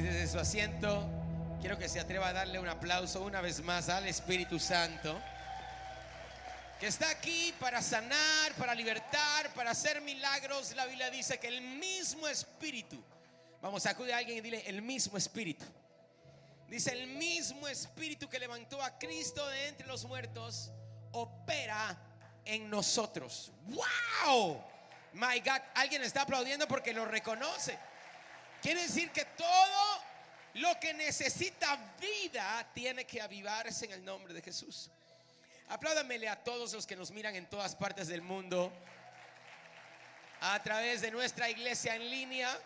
Desde su asiento, quiero que se atreva a darle un aplauso una vez más al Espíritu Santo, que está aquí para sanar, para libertar, para hacer milagros. La Biblia dice que el mismo Espíritu, vamos a acudir a alguien y dile, el mismo Espíritu. Dice, el mismo Espíritu que levantó a Cristo de entre los muertos, opera en nosotros. ¡Wow! My God, alguien está aplaudiendo porque lo reconoce. Quiere decir que todo lo que necesita vida tiene que avivarse en el nombre de Jesús. Apláudamele a todos los que nos miran en todas partes del mundo a través de nuestra iglesia en línea.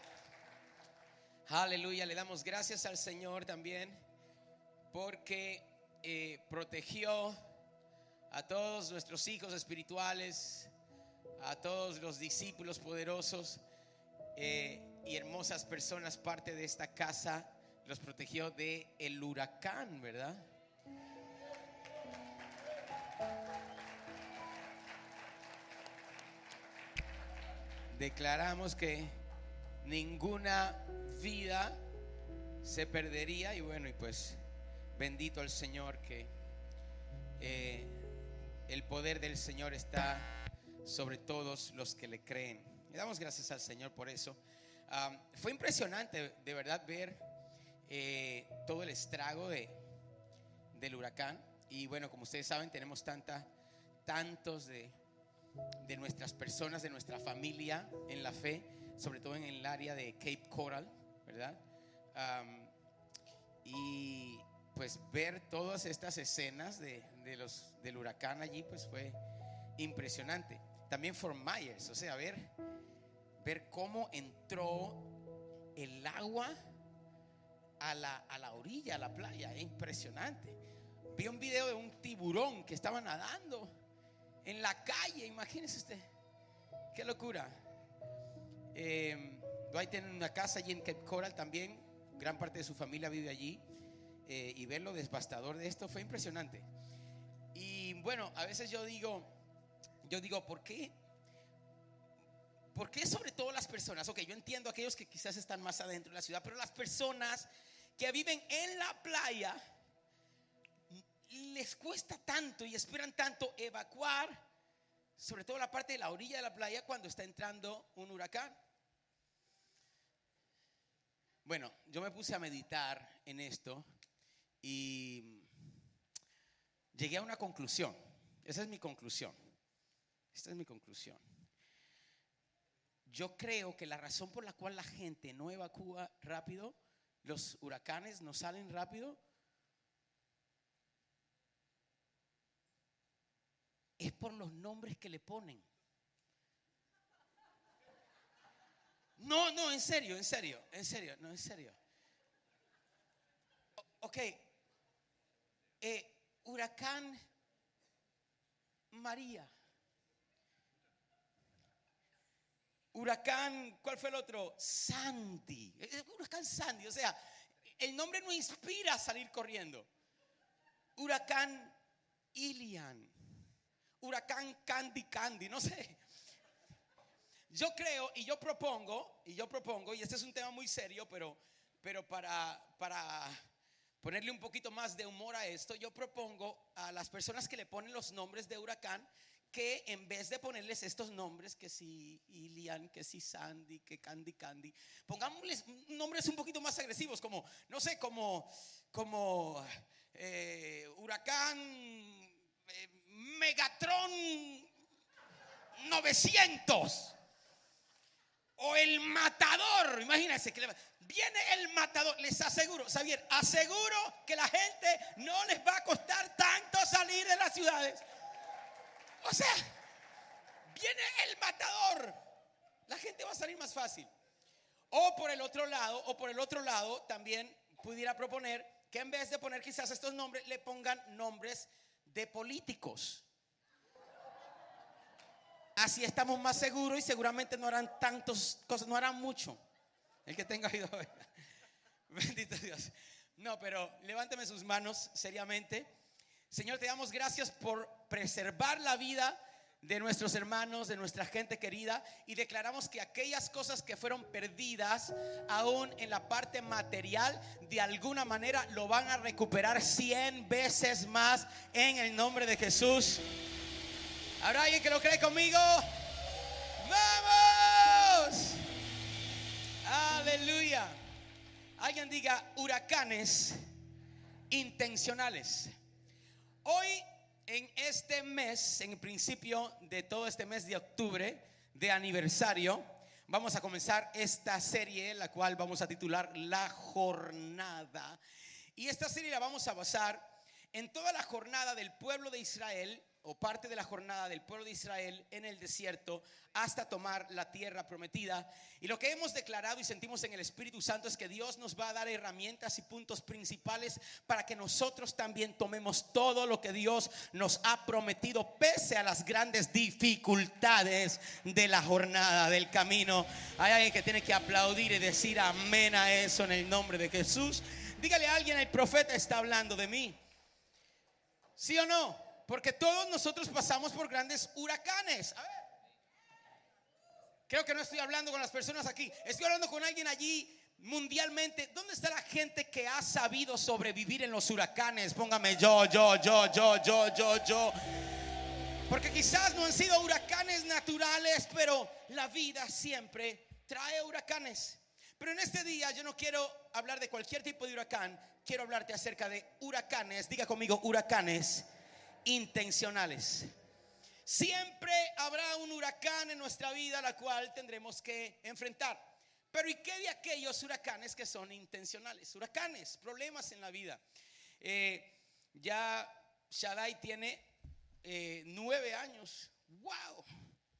Aleluya, le damos gracias al Señor también porque eh, protegió a todos nuestros hijos espirituales, a todos los discípulos poderosos. Eh, y hermosas personas, parte de esta casa, los protegió de el huracán, ¿verdad? Declaramos que ninguna vida se perdería y bueno, y pues bendito el Señor que eh, el poder del Señor está sobre todos los que le creen. Le damos gracias al Señor por eso fue impresionante, de verdad, ver eh, todo el estrago de, del huracán. Y bueno, como ustedes saben, tenemos tanta, tantos de, de nuestras personas, de nuestra familia en la fe, sobre todo en el área de Cape Coral, ¿verdad? y pues ver todas estas escenas de, de, los, del huracán allí, pues fue impresionante. También Fort Myers, o sea, ver ver cómo entró el agua a la, a la orilla, a la playa. Es impresionante. Vi un video de un tiburón que estaba nadando en la calle. Imagínese usted. Qué locura. Eh, Dwight tiene una casa allí en Cape Coral también. Gran parte de su familia vive allí. Eh, y ver lo devastador de esto fue impresionante. Y bueno, a veces yo digo, yo digo, ¿por qué ¿Por qué sobre todo las personas? Ok, yo entiendo aquellos que quizás están más adentro de la ciudad, pero las personas que viven en la playa les cuesta tanto y esperan tanto evacuar, sobre todo la parte de la orilla de la playa cuando está entrando un huracán. Bueno, yo me puse a meditar en esto y llegué a una conclusión. Esa es mi conclusión. Esta es mi conclusión. Yo creo que la razón por la cual la gente no evacúa rápido, los huracanes no salen rápido, es por los nombres que le ponen. No, no, en serio, en serio, en serio, no, en serio. ok, eh, huracán María. Huracán, ¿cuál fue el otro? Sandy. Huracán Sandy. O sea, el nombre no inspira a salir corriendo. Huracán Ilian. Huracán Candy Candy. No sé. Yo creo y yo propongo, y yo propongo, y este es un tema muy serio, pero, pero para, para ponerle un poquito más de humor a esto, yo propongo a las personas que le ponen los nombres de huracán que en vez de ponerles estos nombres, que si Ilian, que si Sandy, que Candy Candy, pongámosles nombres un poquito más agresivos, como, no sé, como, como eh, Huracán, eh, Megatron 900. O el matador, imagínense que viene el matador, les aseguro, Xavier, aseguro que la gente no les va a costar tanto salir de las ciudades o sea, viene el matador. La gente va a salir más fácil. O por el otro lado, o por el otro lado, también pudiera proponer que en vez de poner quizás estos nombres, le pongan nombres de políticos. Así estamos más seguros y seguramente no harán tantos cosas, no harán mucho. El que tenga oído, bendito Dios. No, pero levánteme sus manos seriamente. Señor, te damos gracias por preservar la vida de nuestros hermanos, de nuestra gente querida, y declaramos que aquellas cosas que fueron perdidas, aún en la parte material, de alguna manera lo van a recuperar 100 veces más en el nombre de Jesús. ¿Habrá alguien que lo cree conmigo? ¡Vamos! Aleluya. Alguien diga huracanes intencionales. Hoy en este mes, en principio de todo este mes de octubre, de aniversario, vamos a comenzar esta serie, la cual vamos a titular La Jornada. Y esta serie la vamos a basar en toda la jornada del pueblo de Israel o parte de la jornada del pueblo de Israel en el desierto hasta tomar la tierra prometida. Y lo que hemos declarado y sentimos en el Espíritu Santo es que Dios nos va a dar herramientas y puntos principales para que nosotros también tomemos todo lo que Dios nos ha prometido pese a las grandes dificultades de la jornada, del camino. Hay alguien que tiene que aplaudir y decir amén a eso en el nombre de Jesús. Dígale a alguien, el profeta está hablando de mí. ¿Sí o no? Porque todos nosotros pasamos por grandes huracanes. A ver. Creo que no estoy hablando con las personas aquí. Estoy hablando con alguien allí mundialmente. ¿Dónde está la gente que ha sabido sobrevivir en los huracanes? Póngame yo, yo, yo, yo, yo, yo, yo. Porque quizás no han sido huracanes naturales, pero la vida siempre trae huracanes. Pero en este día yo no quiero hablar de cualquier tipo de huracán, quiero hablarte acerca de huracanes. Diga conmigo, huracanes intencionales. Siempre habrá un huracán en nuestra vida la cual tendremos que enfrentar. Pero ¿y qué de aquellos huracanes que son intencionales? Huracanes, problemas en la vida. Eh, ya Shaddai tiene eh, nueve años. ¡Wow!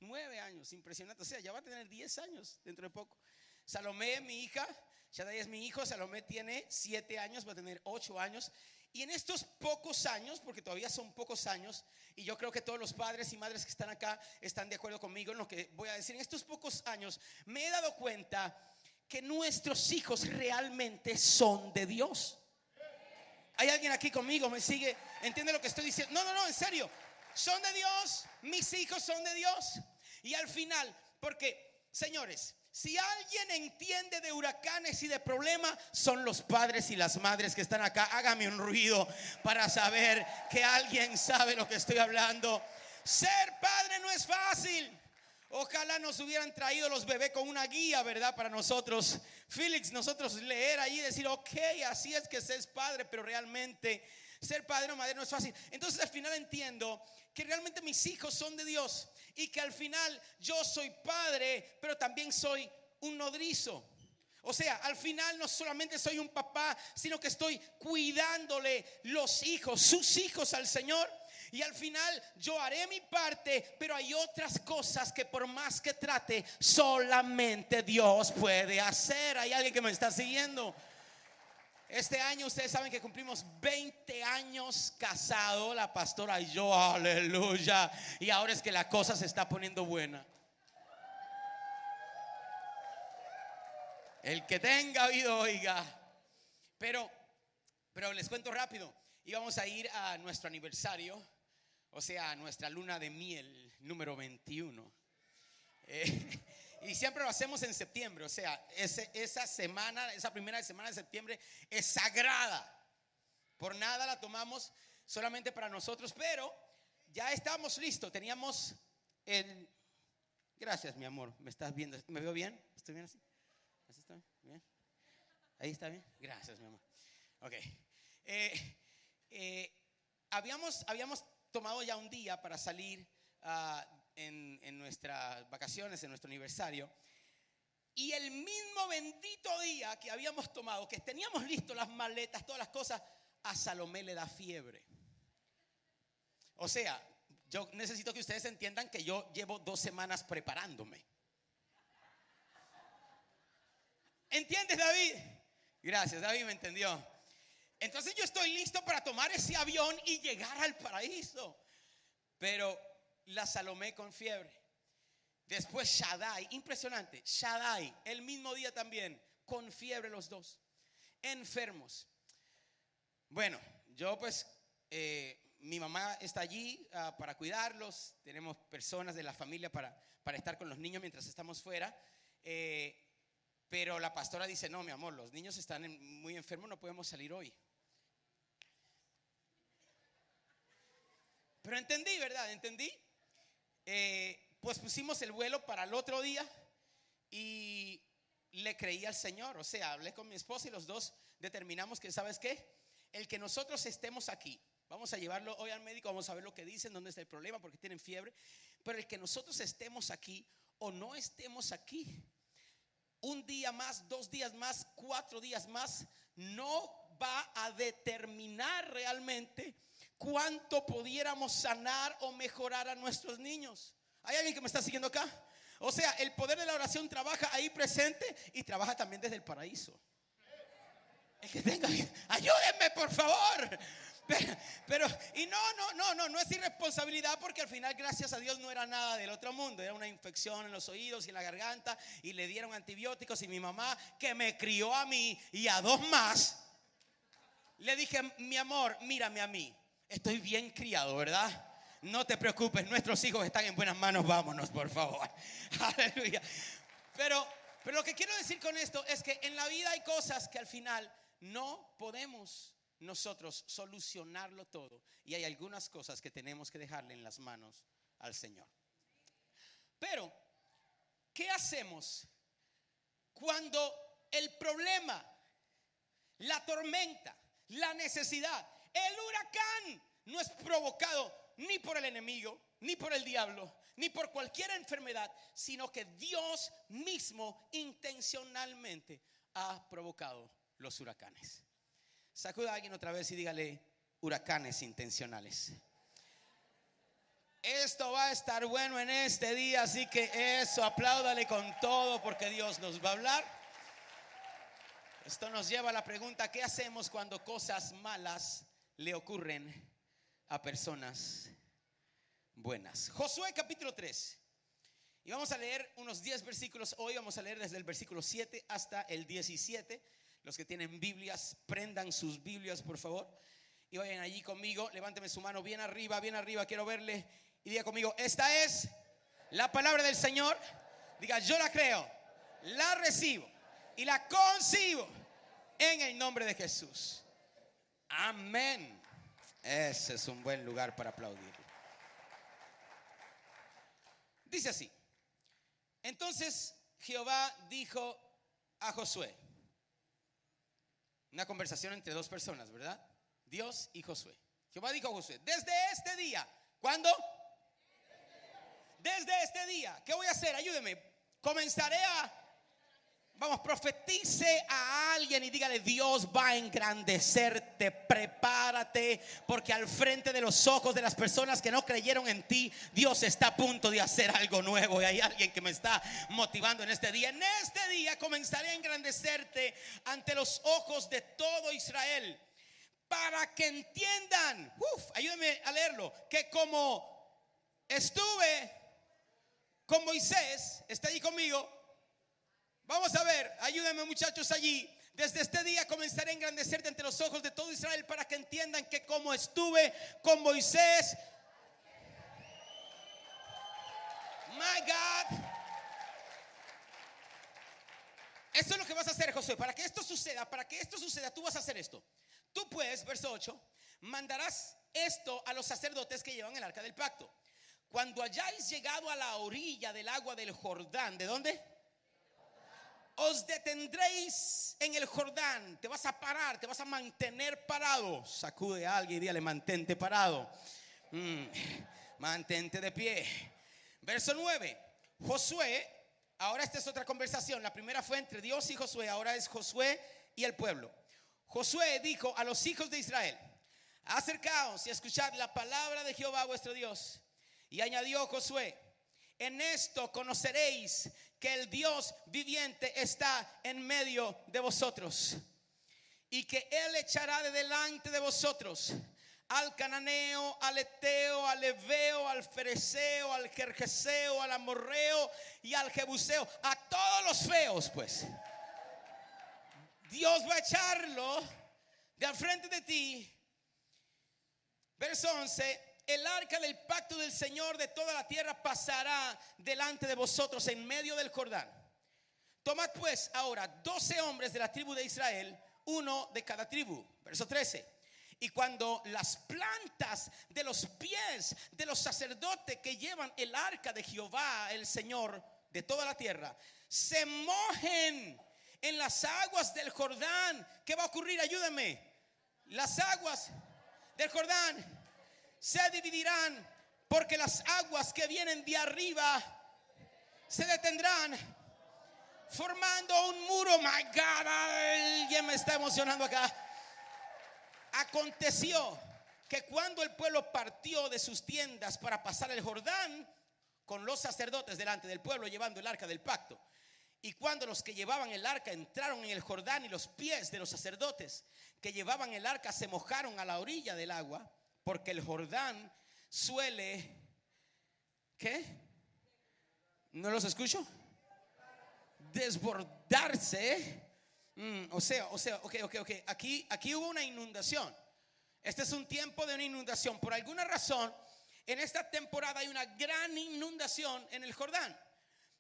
Nueve años, impresionante. O sea, ya va a tener diez años dentro de poco. Salomé, mi hija, Shaddai es mi hijo. Salomé tiene siete años, va a tener ocho años. Y en estos pocos años, porque todavía son pocos años, y yo creo que todos los padres y madres que están acá están de acuerdo conmigo en lo que voy a decir, en estos pocos años me he dado cuenta que nuestros hijos realmente son de Dios. ¿Hay alguien aquí conmigo? ¿Me sigue? ¿Entiende lo que estoy diciendo? No, no, no, en serio. Son de Dios, mis hijos son de Dios. Y al final, porque, señores, si alguien entiende de huracanes y de problemas, son los padres y las madres que están acá. Hágame un ruido para saber que alguien sabe lo que estoy hablando. Ser padre no es fácil. Ojalá nos hubieran traído los bebés con una guía, ¿verdad? Para nosotros, Félix, nosotros leer ahí y decir, ok, así es que se padre, pero realmente ser padre o madre no es fácil. Entonces al final entiendo que realmente mis hijos son de Dios y que al final yo soy padre, pero también soy un nodrizo. O sea, al final no solamente soy un papá, sino que estoy cuidándole los hijos, sus hijos al Señor. Y al final yo haré mi parte, pero hay otras cosas que por más que trate, solamente Dios puede hacer. Hay alguien que me está siguiendo. Este año ustedes saben que cumplimos 20 años casado, la pastora y yo, aleluya. Y ahora es que la cosa se está poniendo buena. El que tenga oído, oiga. Pero, pero les cuento rápido. Íbamos a ir a nuestro aniversario, o sea, a nuestra luna de miel número 21. Eh, y siempre lo hacemos en septiembre, o sea, esa semana, esa primera semana de septiembre es sagrada. Por nada la tomamos solamente para nosotros, pero ya estamos listos. Teníamos el... Gracias, mi amor. ¿Me estás viendo? ¿Me veo bien? ¿Estoy bien así? ¿Así está bien? ¿Ahí está bien? Gracias, mi amor. Ok. Eh, eh, habíamos, habíamos tomado ya un día para salir a en, nuestras vacaciones, en nuestro aniversario. Y el mismo bendito día que habíamos tomado, que teníamos listo las maletas, todas las cosas, a Salomé le da fiebre. O sea, yo necesito que ustedes entiendan que yo llevo dos semanas preparándome. ¿Entiendes, David? Gracias, David me entendió. Entonces yo estoy listo para tomar ese avión y llegar al paraíso. Pero la Salomé con fiebre. Después Shaddai, impresionante, Shaddai, el mismo día también, con fiebre los dos, enfermos. Bueno, yo pues eh, mi mamá está allí ah, para cuidarlos, tenemos personas de la familia para, para estar con los niños mientras estamos fuera. Eh, pero la pastora dice, no, mi amor, los niños están muy enfermos, no podemos salir hoy. Pero entendí, ¿verdad? Entendí. Eh, pues pusimos el vuelo para el otro día y le creí al Señor. O sea, hablé con mi esposa y los dos determinamos que, ¿sabes qué? El que nosotros estemos aquí, vamos a llevarlo hoy al médico, vamos a ver lo que dicen, dónde está el problema, porque tienen fiebre. Pero el que nosotros estemos aquí o no estemos aquí, un día más, dos días más, cuatro días más, no va a determinar realmente cuánto pudiéramos sanar o mejorar a nuestros niños. ¿Hay alguien que me está siguiendo acá? O sea, el poder de la oración trabaja ahí presente y trabaja también desde el paraíso. El que tenga, ayúdenme por favor. Pero, y no, no, no, no, no es irresponsabilidad porque al final, gracias a Dios, no era nada del otro mundo. Era una infección en los oídos y en la garganta y le dieron antibióticos y mi mamá, que me crió a mí y a dos más, le dije, mi amor, mírame a mí estoy bien criado, ¿verdad? No te preocupes, nuestros hijos están en buenas manos, vámonos, por favor. Aleluya. Pero, pero lo que quiero decir con esto es que en la vida hay cosas que al final no podemos nosotros solucionarlo todo. Y hay algunas cosas que tenemos que dejarle en las manos al Señor. Pero, ¿qué hacemos cuando el problema, la tormenta, la necesidad, el huracán no es provocado ni por el enemigo, ni por el diablo, ni por cualquier enfermedad, sino que Dios mismo intencionalmente ha provocado los huracanes. Sacuda a alguien otra vez y dígale huracanes intencionales. Esto va a estar bueno en este día, así que eso, apláudale con todo porque Dios nos va a hablar. Esto nos lleva a la pregunta, ¿qué hacemos cuando cosas malas le ocurren a personas buenas. Josué capítulo 3. Y vamos a leer unos 10 versículos. Hoy vamos a leer desde el versículo 7 hasta el 17. Los que tienen Biblias, prendan sus Biblias, por favor. Y vayan allí conmigo. Levánteme su mano bien arriba, bien arriba. Quiero verle. Y diga conmigo, esta es la palabra del Señor. Diga, yo la creo, la recibo y la concibo en el nombre de Jesús. Amén. Ese es un buen lugar para aplaudir. Dice así. Entonces Jehová dijo a Josué. Una conversación entre dos personas, ¿verdad? Dios y Josué. Jehová dijo a Josué, desde este día, ¿cuándo? Desde este día, ¿qué voy a hacer? Ayúdeme. Comenzaré a Vamos, profetice a alguien y dígale, Dios va a engrandecerte, prepárate, porque al frente de los ojos de las personas que no creyeron en ti, Dios está a punto de hacer algo nuevo. Y hay alguien que me está motivando en este día. En este día comenzaré a engrandecerte ante los ojos de todo Israel, para que entiendan, uf, ayúdenme a leerlo, que como estuve con Moisés, está ahí conmigo, Vamos a ver, ayúdenme muchachos allí. Desde este día comenzaré a engrandecerte ante los ojos de todo Israel para que entiendan que como estuve con Moisés, my God. Esto es lo que vas a hacer, José. Para que esto suceda, para que esto suceda, tú vas a hacer esto. Tú pues, verso 8, mandarás esto a los sacerdotes que llevan el arca del pacto. Cuando hayáis llegado a la orilla del agua del Jordán, ¿de dónde? Os detendréis en el Jordán, te vas a parar, te vas a mantener parado. Sacude a alguien y dígale, mantente parado. Mm, mantente de pie. Verso 9. Josué, ahora esta es otra conversación. La primera fue entre Dios y Josué, ahora es Josué y el pueblo. Josué dijo a los hijos de Israel, acercaos y escuchad la palabra de Jehová vuestro Dios. Y añadió Josué, en esto conoceréis que el Dios viviente está en medio de vosotros y que Él echará de delante de vosotros al cananeo, al eteo, al eveo, al fereceo, al jerjeseo, al amorreo y al jebuseo, a todos los feos, pues. Dios va a echarlo de al frente de ti Verso 11, el arca del pacto del Señor de toda la tierra pasará delante de vosotros en medio del Jordán. Tomad pues ahora 12 hombres de la tribu de Israel, uno de cada tribu. Verso 13. Y cuando las plantas de los pies de los sacerdotes que llevan el arca de Jehová, el Señor de toda la tierra, se mojen en las aguas del Jordán, ¿qué va a ocurrir? Ayúdame. Las aguas del Jordán se dividirán porque las aguas que vienen de arriba se detendrán formando un muro. My God, alguien me está emocionando acá. Aconteció que cuando el pueblo partió de sus tiendas para pasar el Jordán, con los sacerdotes delante del pueblo llevando el arca del pacto, y cuando los que llevaban el arca entraron en el Jordán y los pies de los sacerdotes que llevaban el arca se mojaron a la orilla del agua, porque el Jordán suele, ¿qué? ¿No los escucho? Desbordarse. Mm, o sea, o sea, ok, ok, ok. Aquí, aquí hubo una inundación. Este es un tiempo de una inundación. Por alguna razón, en esta temporada hay una gran inundación en el Jordán.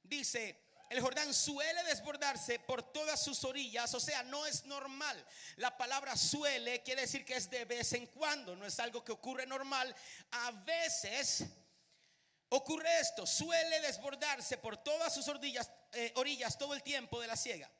Dice, el Jordán suele desbordarse por todas sus orillas, o sea, no es normal. La palabra suele quiere decir que es de vez en cuando, no es algo que ocurre normal. A veces ocurre esto, suele desbordarse por todas sus orillas, eh, todo el tiempo de la siega.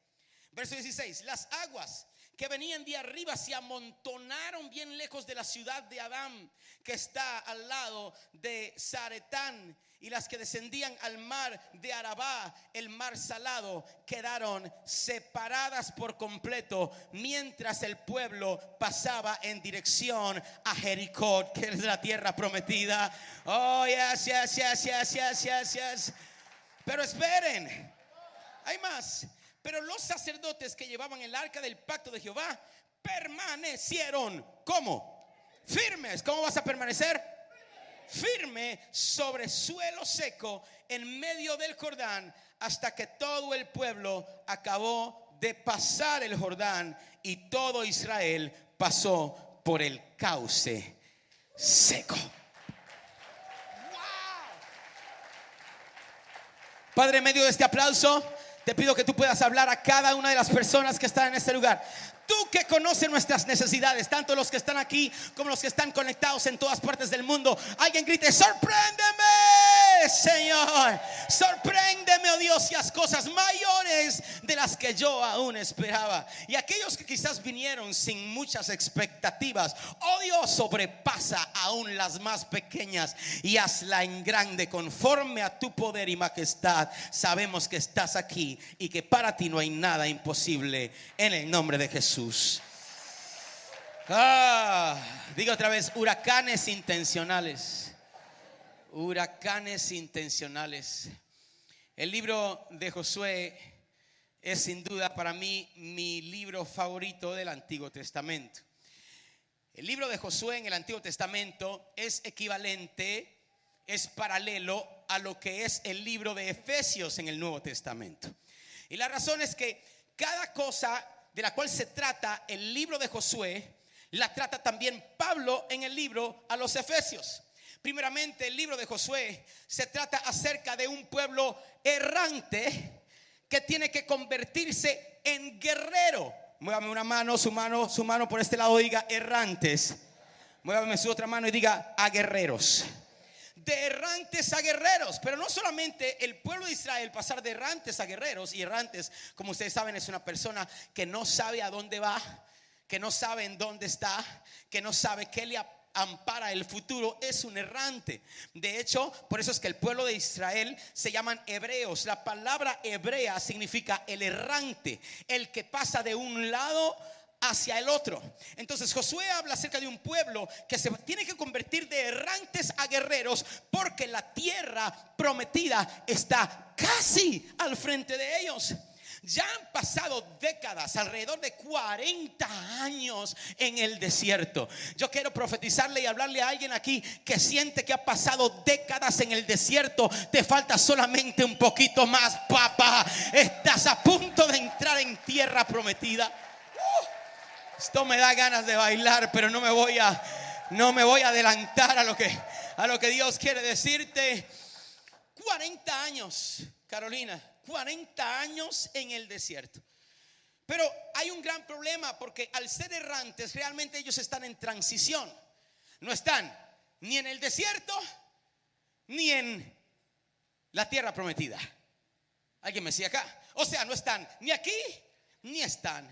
Verso 16, las aguas que venían de arriba se amontonaron bien lejos de la ciudad de Adán, que está al lado de Zaretán, y las que descendían al mar de Arabá, el mar salado, quedaron separadas por completo, mientras el pueblo pasaba en dirección a Jericó, que es la tierra prometida. Oh, yes, yes, yes, yes, yes, yes, yes. Pero esperen, hay más. Pero los sacerdotes que llevaban el arca del pacto de Jehová permanecieron como firmes. ¿Cómo vas a permanecer? Firme sobre suelo seco en medio del Jordán hasta que todo el pueblo acabó de pasar el Jordán y todo Israel pasó por el cauce seco. Padre, en medio de este aplauso, te pido que tú puedas hablar a cada una de las personas que están en este lugar. Tú que conoces nuestras necesidades, tanto los que están aquí como los que están conectados en todas partes del mundo. Alguien grite, sorpréndeme, Señor. Sorpréndeme, oh Dios, y las cosas mayores de las que yo aún esperaba. Y aquellos que quizás vinieron sin muchas expectativas, oh Dios, sobrepasa aún las más pequeñas y hazla en grande conforme a tu poder y majestad. Sabemos que estás aquí y que para ti no hay nada imposible. En el nombre de Jesús. Jesús. Ah, diga otra vez, huracanes intencionales. Huracanes intencionales. El libro de Josué es sin duda para mí mi libro favorito del Antiguo Testamento. El libro de Josué en el Antiguo Testamento es equivalente, es paralelo a lo que es el libro de Efesios en el Nuevo Testamento. Y la razón es que cada cosa de la cual se trata el libro de Josué, la trata también Pablo en el libro a los Efesios. Primeramente, el libro de Josué se trata acerca de un pueblo errante que tiene que convertirse en guerrero. Muévame una mano, su mano, su mano por este lado diga errantes. Muévame su otra mano y diga a guerreros de errantes a guerreros. Pero no solamente el pueblo de Israel pasar de errantes a guerreros. Y errantes, como ustedes saben, es una persona que no sabe a dónde va, que no sabe en dónde está, que no sabe qué le ampara el futuro, es un errante. De hecho, por eso es que el pueblo de Israel se llaman hebreos. La palabra hebrea significa el errante, el que pasa de un lado hacia el otro. Entonces Josué habla acerca de un pueblo que se tiene que convertir de errantes a guerreros porque la tierra prometida está casi al frente de ellos. Ya han pasado décadas, alrededor de 40 años en el desierto. Yo quiero profetizarle y hablarle a alguien aquí que siente que ha pasado décadas en el desierto. Te falta solamente un poquito más, papá. Estás a punto de entrar en tierra prometida. Esto me da ganas de bailar, pero no me voy a No me voy a adelantar a lo que, a lo que Dios quiere decirte. 40 años, Carolina, 40 años en el desierto. Pero hay un gran problema porque al ser errantes realmente ellos están en transición. No están ni en el desierto ni en la tierra prometida. Alguien me decía acá. O sea, no están ni aquí ni están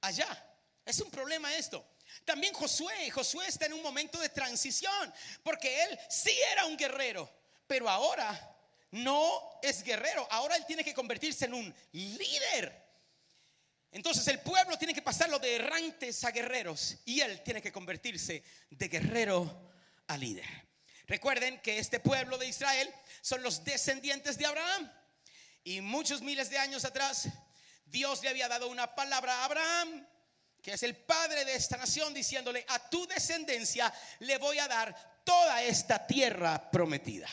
allá. Es un problema esto. También Josué, Josué está en un momento de transición, porque él sí era un guerrero, pero ahora no es guerrero, ahora él tiene que convertirse en un líder. Entonces el pueblo tiene que pasarlo de errantes a guerreros y él tiene que convertirse de guerrero a líder. Recuerden que este pueblo de Israel son los descendientes de Abraham. Y muchos miles de años atrás, Dios le había dado una palabra a Abraham, que es el padre de esta nación, diciéndole, a tu descendencia le voy a dar toda esta tierra prometida.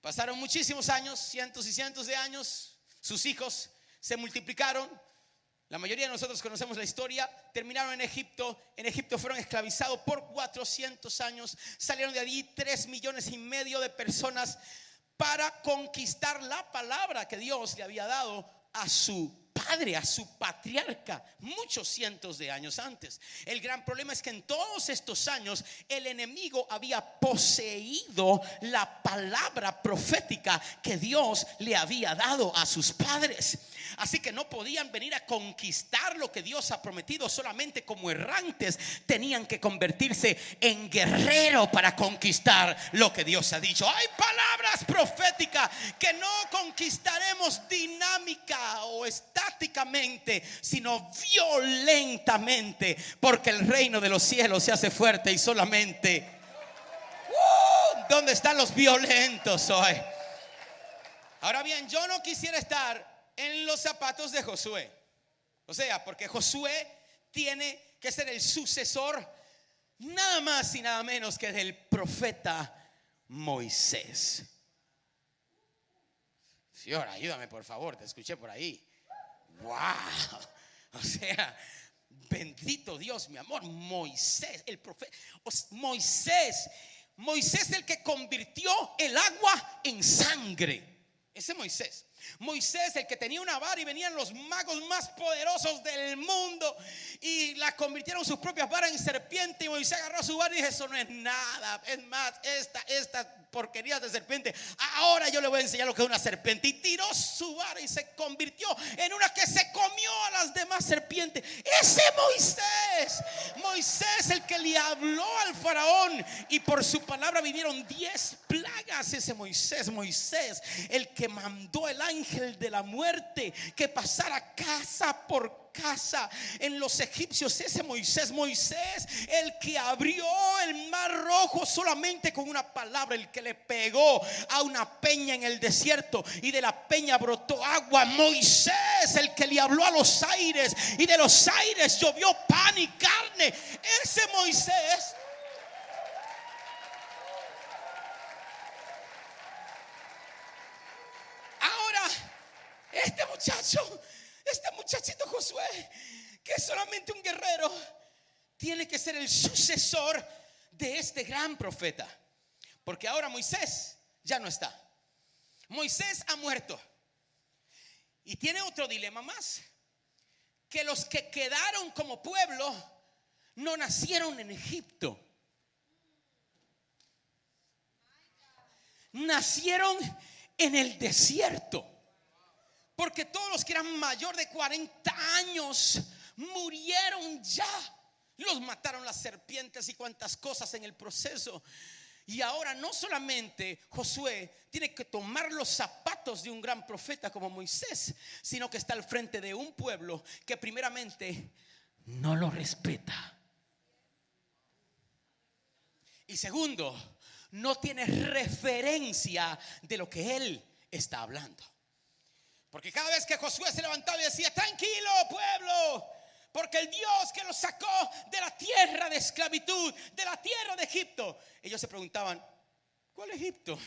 Pasaron muchísimos años, cientos y cientos de años, sus hijos se multiplicaron, la mayoría de nosotros conocemos la historia. Terminaron en Egipto. En Egipto fueron esclavizados por 400 años. Salieron de allí 3 millones y medio de personas para conquistar la palabra que Dios le había dado a su padre, a su patriarca, muchos cientos de años antes. El gran problema es que en todos estos años el enemigo había poseído la palabra profética que Dios le había dado a sus padres. Así que no podían venir a conquistar lo que Dios ha prometido solamente como errantes. Tenían que convertirse en guerrero para conquistar lo que Dios ha dicho. Hay palabras proféticas que no conquistaremos dinámica o estáticamente, sino violentamente, porque el reino de los cielos se hace fuerte y solamente... ¡Uh! ¿Dónde están los violentos hoy? Ahora bien, yo no quisiera estar en los zapatos de Josué. O sea, porque Josué tiene que ser el sucesor nada más y nada menos que del profeta Moisés. Señor, ayúdame por favor, te escuché por ahí. Wow. O sea, bendito Dios, mi amor, Moisés, el profeta Moisés, Moisés el que convirtió el agua en sangre. Ese Moisés. Moisés, el que tenía una vara y venían los magos más poderosos del mundo y la convirtieron sus propias varas en serpiente. Y Moisés agarró su vara y dijo, eso no es nada, es más, esta, esta porquería de serpiente, ahora yo le voy a enseñar lo que es una serpiente y tiró su vara y se convirtió en una que se comió a las demás serpientes. Ese Moisés, Moisés el que le habló al faraón. Y por su palabra vivieron diez plagas, ese Moisés, Moisés, el que mandó el ángel ángel de la muerte que pasara casa por casa en los egipcios. Ese Moisés, Moisés, el que abrió el mar rojo solamente con una palabra, el que le pegó a una peña en el desierto y de la peña brotó agua. Moisés, el que le habló a los aires y de los aires llovió pan y carne. Ese Moisés Que solamente un guerrero, tiene que ser el sucesor de este gran profeta. Porque ahora Moisés ya no está. Moisés ha muerto. Y tiene otro dilema más. Que los que quedaron como pueblo no nacieron en Egipto. Nacieron en el desierto. Porque todos los que eran mayor de 40 años murieron ya. Los mataron las serpientes y cuantas cosas en el proceso. Y ahora no solamente Josué tiene que tomar los zapatos de un gran profeta como Moisés, sino que está al frente de un pueblo que primeramente no lo respeta. Y segundo, no tiene referencia de lo que él está hablando. Porque cada vez que Josué se levantaba y decía, tranquilo pueblo, porque el Dios que los sacó de la tierra de esclavitud, de la tierra de Egipto, ellos se preguntaban, ¿cuál Egipto?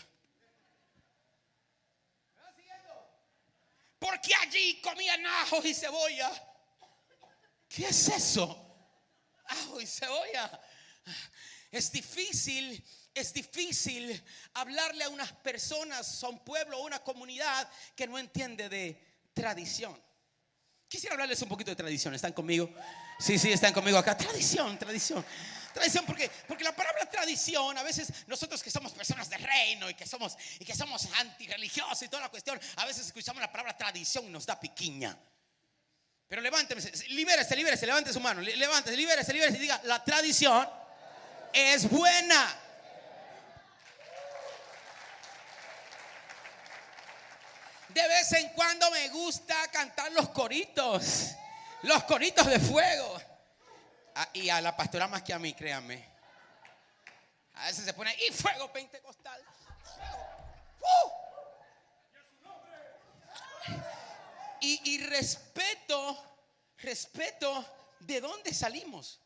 Porque allí comían ajos y cebolla. ¿Qué es eso? Ajo y cebolla. Es difícil, es difícil hablarle a unas personas, a un pueblo, a una comunidad que no entiende de tradición. Quisiera hablarles un poquito de tradición. ¿Están conmigo? Sí, sí, están conmigo acá. Tradición, tradición. Tradición, porque, porque la palabra tradición, a veces nosotros que somos personas de reino y que somos, y que somos antirreligiosos y toda la cuestión, a veces escuchamos la palabra tradición y nos da piquiña. Pero levántese, libérese, libérese, levante su mano, levántese, libérese, libérese y diga, la tradición es buena. De vez en cuando me gusta cantar los coritos, los coritos de fuego. Ah, y a la pastora más que a mí, créanme. A veces se pone, y fuego pentecostal. ¡Uh! Y, y respeto, respeto de dónde salimos.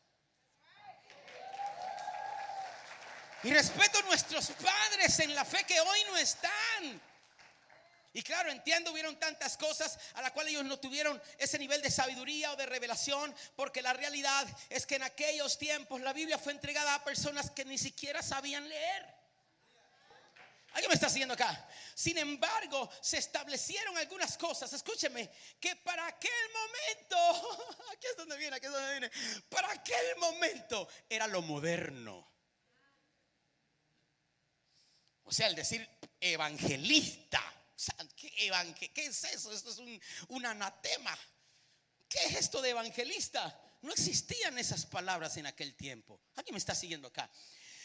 Y respeto a nuestros padres en la fe que hoy no están. Y claro, entiendo, hubieron tantas cosas a las cuales ellos no tuvieron ese nivel de sabiduría o de revelación, porque la realidad es que en aquellos tiempos la Biblia fue entregada a personas que ni siquiera sabían leer. ¿Alguien me está siguiendo acá? Sin embargo, se establecieron algunas cosas, escúcheme, que para aquel momento, aquí es donde viene, aquí es donde viene, para aquel momento era lo moderno. O sea, el decir evangelista. ¿Qué, es eso? Esto es un, anatema. ¿Qué es esto de evangelista? No existían esas palabras en aquel tiempo. ¿Alguien me está siguiendo acá?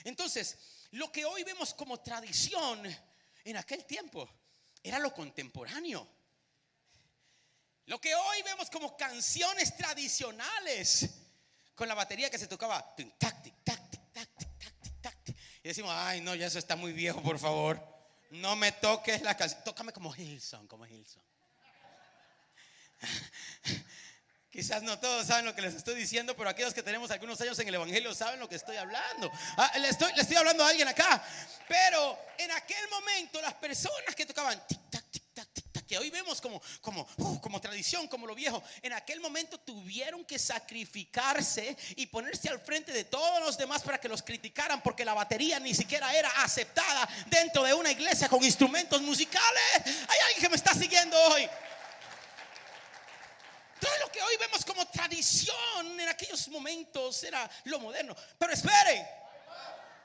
Entonces, lo que hoy vemos como tradición en aquel tiempo era lo contemporáneo. Lo que hoy vemos como canciones tradicionales con la batería que se tocaba. Y decimos, ay, no, ya eso está muy viejo, por favor. No me toques la canción. Tócame como Hilson, como Hilson. Quizás no todos saben lo que les estoy diciendo, pero aquellos que tenemos algunos años en el Evangelio saben lo que estoy hablando. Ah, le, estoy, le, estoy, hablando a alguien acá. Pero en aquel momento las personas que tocaban tic que hoy vemos como, uh, como tradición, como lo viejo, en aquel momento tuvieron que sacrificarse y ponerse al frente de todos los demás para que los criticaran, porque la batería ni siquiera era aceptada dentro de una iglesia con instrumentos musicales. Hay alguien que me está siguiendo hoy. Todo lo que hoy vemos como tradición en aquellos momentos era lo moderno. Pero espere.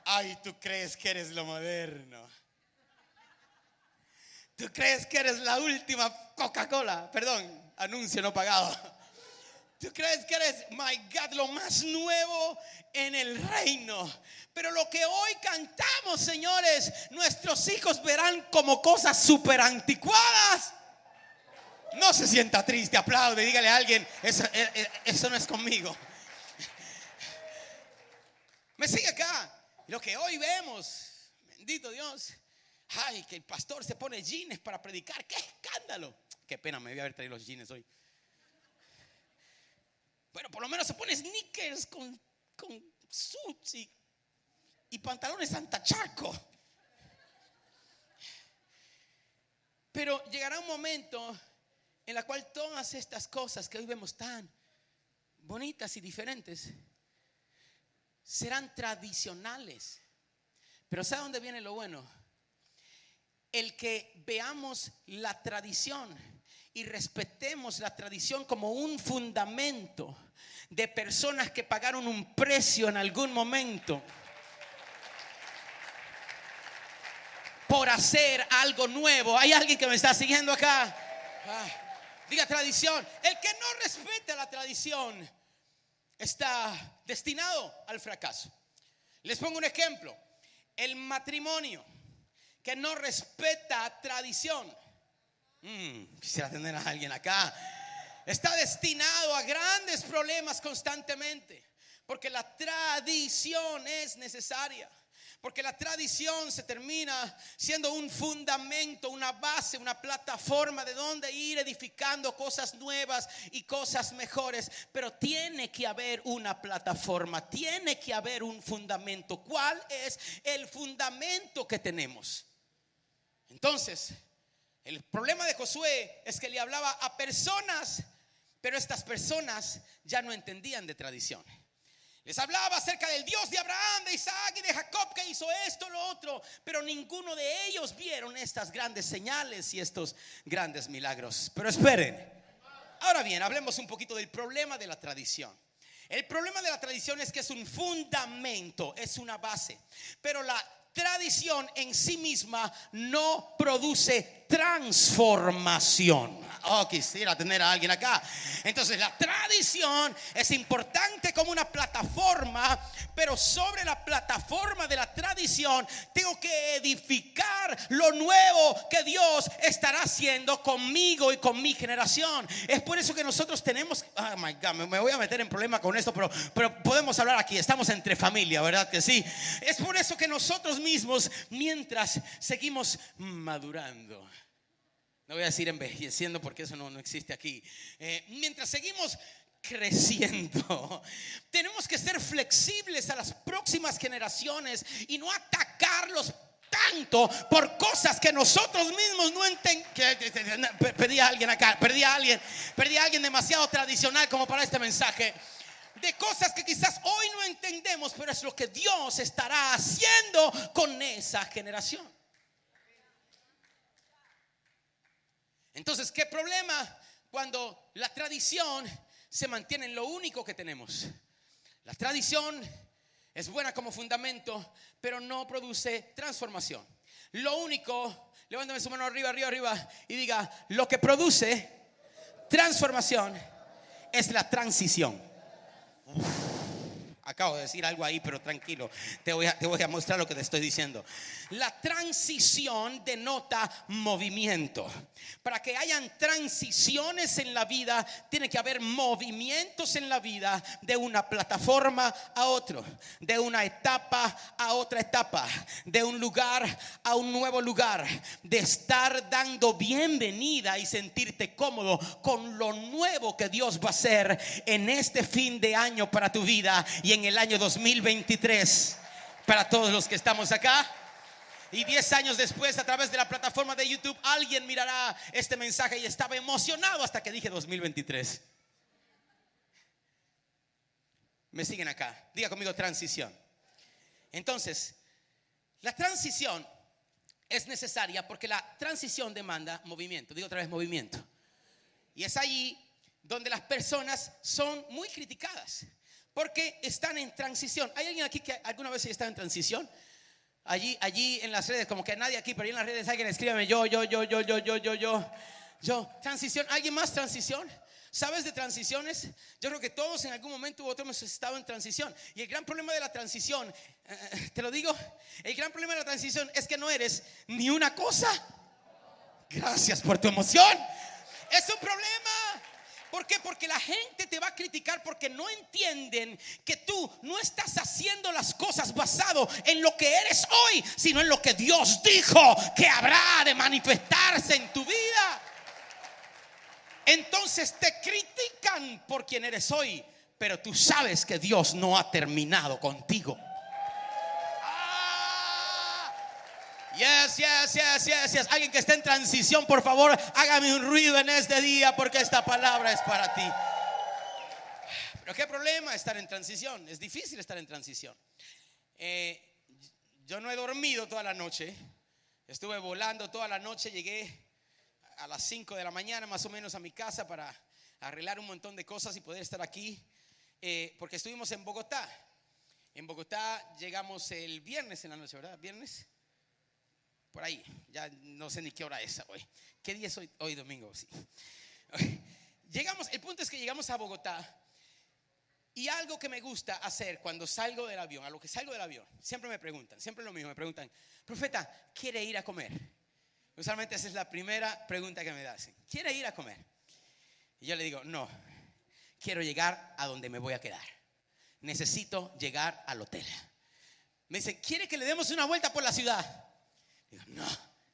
Ay, tú crees que eres lo moderno. Tú crees que eres la última Coca-Cola. Perdón, anuncio no pagado. Tú crees que eres, my God, lo más nuevo en el reino. Pero lo que hoy cantamos, señores, nuestros hijos verán como cosas súper anticuadas. No se sienta triste, aplaude, dígale a alguien, eso, eh, eh, eso no es conmigo. Me sigue acá. Lo que hoy vemos, bendito Dios. Ay, que el pastor se pone jeans para predicar. ¡Qué escándalo! Qué pena, me voy a haber traído los jeans hoy. Bueno, por lo menos se pone sneakers con, con suits y, y pantalones antacharco. Pero llegará un momento en la cual todas estas cosas que hoy vemos tan bonitas y diferentes serán tradicionales. Pero ¿sabe dónde viene lo bueno? El que veamos la tradición y respetemos la tradición como un fundamento de personas que pagaron un precio en algún momento por hacer algo nuevo. ¿Hay alguien que me está siguiendo acá? Ah. Diga tradición. El que no respete la tradición está destinado al fracaso. Les pongo un ejemplo. El matrimonio que no respeta tradición. Mm, quisiera tener a alguien acá. Está destinado a grandes problemas constantemente. Porque la tradición es necesaria. Porque la tradición se termina siendo un fundamento, una base, una plataforma de donde ir edificando cosas nuevas y cosas mejores. Pero tiene que haber una plataforma, tiene que haber un fundamento. ¿Cuál es el fundamento que tenemos? Entonces, el problema de Josué es que le hablaba a personas, pero estas personas ya no entendían de tradición. Les hablaba acerca del Dios de Abraham, de Isaac y de Jacob que hizo esto, lo otro, pero ninguno de ellos vieron estas grandes señales y estos grandes milagros. Pero esperen, ahora bien, hablemos un poquito del problema de la tradición. El problema de la tradición es que es un fundamento, es una base, pero la tradición en sí misma no produce transformación. Oh, quisiera tener a alguien acá. Entonces la tradición es importante como una plataforma, pero sobre la plataforma de la tradición tengo que edificar lo nuevo que Dios estará haciendo conmigo y con mi generación. Es por eso que nosotros tenemos, oh my God, me voy a meter en problema con esto, pero, pero podemos hablar aquí, estamos entre familia, ¿verdad que sí? Es por eso que nosotros mismos, mientras seguimos madurando, no voy a decir envejeciendo porque eso no, no existe aquí. Eh, mientras seguimos creciendo. Tenemos que ser flexibles a las próximas generaciones y no atacarlos tanto por cosas que nosotros mismos no entendemos. Perdí a alguien acá, perdí a alguien, perdí a alguien demasiado tradicional como para este mensaje. De cosas que quizás hoy no entendemos, pero es lo que Dios estará haciendo con esa generación. Entonces, ¿qué problema cuando la tradición se mantiene en lo único que tenemos? La tradición es buena como fundamento, pero no produce transformación. Lo único, levántame su mano arriba, arriba, arriba y diga, lo que produce transformación es la transición. Acabo de decir algo ahí, pero tranquilo, te voy, a, te voy a mostrar lo que te estoy diciendo. La transición denota movimiento. Para que hayan transiciones en la vida, tiene que haber movimientos en la vida de una plataforma a otro, de una etapa a otra etapa, de un lugar a un nuevo lugar, de estar dando bienvenida y sentirte cómodo con lo nuevo que Dios va a hacer en este fin de año para tu vida y en el año 2023 para todos los que estamos acá. Y 10 años después, a través de la plataforma de YouTube, alguien mirará este mensaje y estaba emocionado hasta que dije 2023. Me siguen acá. Diga conmigo transición. Entonces, la transición es necesaria porque la transición demanda movimiento. Digo otra vez movimiento. Y es ahí donde las personas son muy criticadas. Porque están en transición. ¿Hay alguien aquí que alguna vez está en transición? Allí, allí en las redes, como que nadie aquí, pero en las redes alguien escríbeme yo, yo, yo, yo, yo, yo, yo, yo. Yo, transición. ¿Alguien más transición? ¿Sabes de transiciones? Yo creo que todos en algún momento u otro hemos estado en transición. Y el gran problema de la transición, eh, eh, te lo digo, el gran problema de la transición es que no eres ni una cosa. Gracias por tu emoción. Es un problema. ¿Por qué? Porque la gente te va a criticar porque no entienden que tú no estás haciendo las cosas basado en lo que eres hoy, sino en lo que Dios dijo que habrá de manifestarse en tu vida. Entonces te critican por quien eres hoy, pero tú sabes que Dios no ha terminado contigo. Yes, yes, yes, yes, yes. Alguien que esté en transición, por favor, hágame un ruido en este día porque esta palabra es para ti. Pero qué problema estar en transición. Es difícil estar en transición. Eh, yo no he dormido toda la noche. Estuve volando toda la noche. Llegué a las 5 de la mañana más o menos a mi casa para arreglar un montón de cosas y poder estar aquí. Eh, porque estuvimos en Bogotá. En Bogotá llegamos el viernes en la noche, ¿verdad? Viernes por ahí, ya no sé ni qué hora es hoy. ¿Qué día es hoy? Hoy domingo, sí. Llegamos, el punto es que llegamos a Bogotá y algo que me gusta hacer cuando salgo del avión, a lo que salgo del avión, siempre me preguntan, siempre lo mismo, me preguntan, profeta, ¿quiere ir a comer? Usualmente esa es la primera pregunta que me hacen. ¿Quiere ir a comer? Y yo le digo, no, quiero llegar a donde me voy a quedar. Necesito llegar al hotel. Me dicen, ¿quiere que le demos una vuelta por la ciudad? No,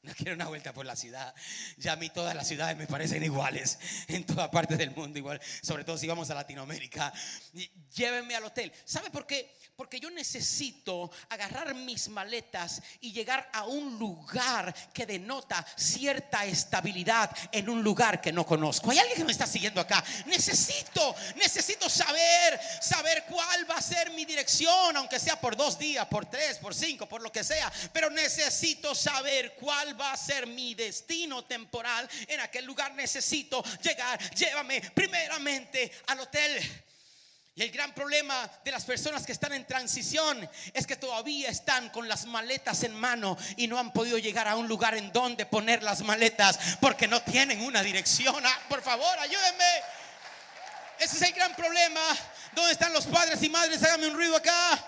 Quiero una vuelta por la ciudad. Ya a mí todas las ciudades me parecen iguales. En toda parte del mundo igual. Sobre todo si vamos a Latinoamérica. Llévenme al hotel. ¿Sabe por qué? Porque yo necesito agarrar mis maletas y llegar a un lugar que denota cierta estabilidad en un lugar que no conozco. ¿Hay alguien que me está siguiendo acá? Necesito, necesito saber, saber cuál va a ser mi dirección, aunque sea por dos días, por tres, por cinco, por lo que sea. Pero necesito saber cuál va a ser mi destino temporal en aquel lugar. Necesito llegar. Llévame primeramente al hotel. Y el gran problema de las personas que están en transición es que todavía están con las maletas en mano y no han podido llegar a un lugar en donde poner las maletas porque no tienen una dirección. Ah, por favor, ayúdenme. Ese es el gran problema. ¿Dónde están los padres y madres? Háganme un ruido acá.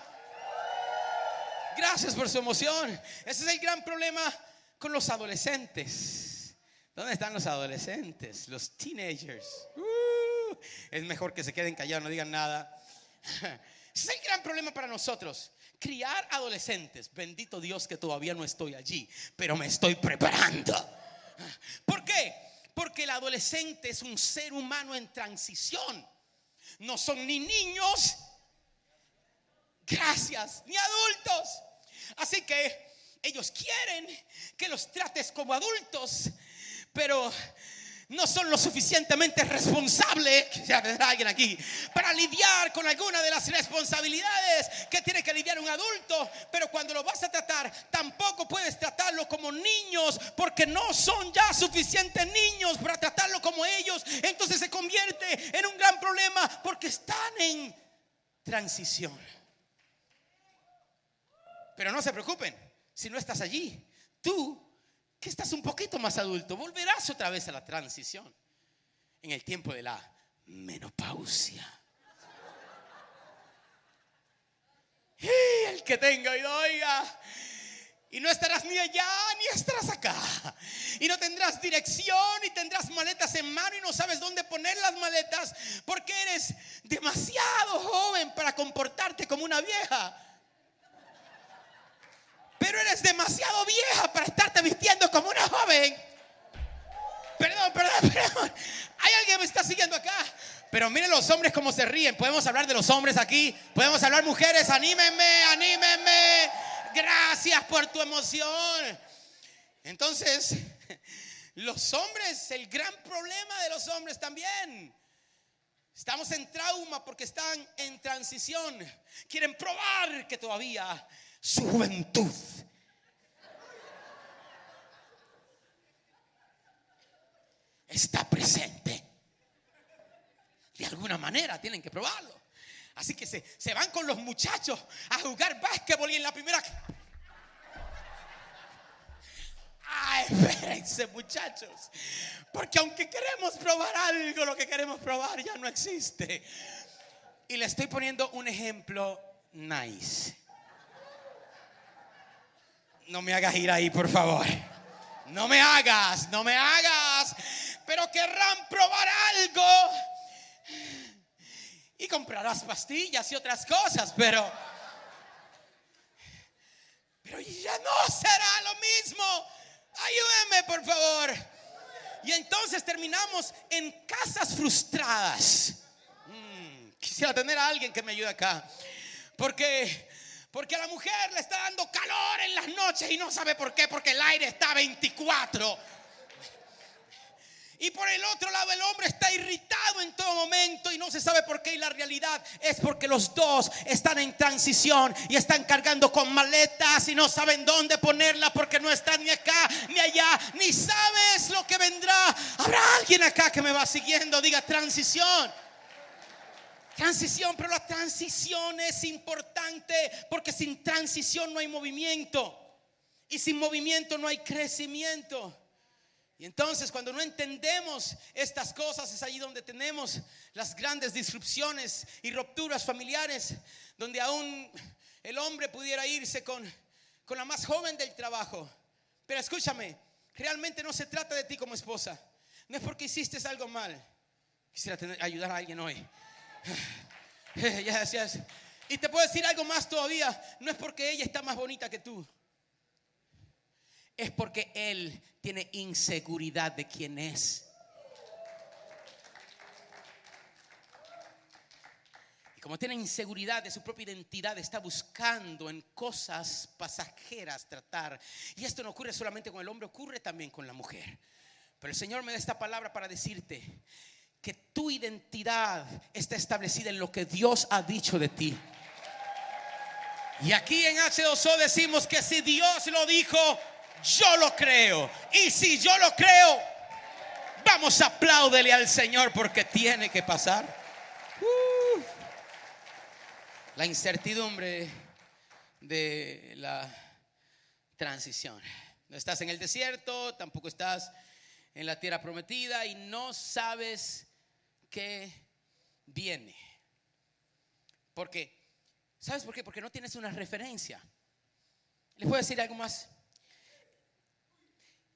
Gracias por su emoción. Ese es el gran problema con los adolescentes. ¿Dónde están los adolescentes? Los teenagers. Uh, es mejor que se queden callados, no digan nada. Es gran problema para nosotros. Criar adolescentes. Bendito Dios que todavía no estoy allí, pero me estoy preparando. ¿Por qué? Porque el adolescente es un ser humano en transición. No son ni niños, gracias, ni adultos. Así que ellos quieren que los trates como adultos, pero no son lo suficientemente responsables, alguien aquí, para lidiar con alguna de las responsabilidades que tiene que lidiar un adulto. Pero cuando lo vas a tratar, tampoco puedes tratarlo como niños, porque no son ya suficientes niños para tratarlo como ellos. Entonces se convierte en un gran problema porque están en transición. Pero no se preocupen, si no estás allí, tú que estás un poquito más adulto, volverás otra vez a la transición en el tiempo de la menopausia. Y el que tenga oído, oiga, y no estarás ni allá ni estarás acá. Y no tendrás dirección y tendrás maletas en mano y no sabes dónde poner las maletas porque eres demasiado joven para comportarte como una vieja pero eres demasiado vieja para estarte vistiendo como una joven. Perdón, perdón, perdón. Hay alguien que me está siguiendo acá. Pero miren los hombres cómo se ríen. Podemos hablar de los hombres aquí. Podemos hablar mujeres. Anímenme, anímenme. Gracias por tu emoción. Entonces, los hombres, el gran problema de los hombres también. Estamos en trauma porque están en transición. Quieren probar que todavía su juventud. Está presente. De alguna manera tienen que probarlo. Así que se, se van con los muchachos a jugar básquetbol y en la primera... Ay, espérense muchachos. Porque aunque queremos probar algo, lo que queremos probar ya no existe. Y le estoy poniendo un ejemplo nice. No me hagas ir ahí, por favor. No me hagas, no me hagas. Pero querrán probar algo. Y comprarás pastillas y otras cosas, pero... Pero ya no será lo mismo. Ayúdenme, por favor. Y entonces terminamos en casas frustradas. Mm, quisiera tener a alguien que me ayude acá. Porque porque a la mujer le está dando calor en las noches y no sabe por qué, porque el aire está 24. Y por el otro lado el hombre está irritado en todo momento y no se sabe por qué. Y la realidad es porque los dos están en transición y están cargando con maletas y no saben dónde ponerla porque no están ni acá ni allá, ni sabes lo que vendrá. Habrá alguien acá que me va siguiendo, diga transición. Transición, pero la transición es importante porque sin transición no hay movimiento. Y sin movimiento no hay crecimiento. Y entonces cuando no entendemos estas cosas es allí donde tenemos las grandes disrupciones y rupturas familiares, donde aún el hombre pudiera irse con, con la más joven del trabajo. Pero escúchame, realmente no se trata de ti como esposa. No es porque hiciste algo mal. Quisiera ayudar a alguien hoy. Y te puedo decir algo más todavía. No es porque ella está más bonita que tú. es porque él tiene inseguridad de quién es. Y como tiene inseguridad de su propia identidad, está buscando en cosas pasajeras tratar. Y esto no ocurre solamente con el hombre, ocurre también con la mujer. Pero el Señor me da esta palabra para decirte que tu identidad está establecida en lo que Dios ha dicho de ti. Y aquí en H2O decimos que si Dios lo dijo, yo lo creo. Y si yo lo creo, vamos a apláudele al Señor porque tiene que pasar. La incertidumbre de la transición. No estás en el desierto, tampoco estás en la tierra prometida y no sabes qué viene. Porque, ¿sabes por qué? Porque no tienes una referencia. ¿Les puedo decir algo más?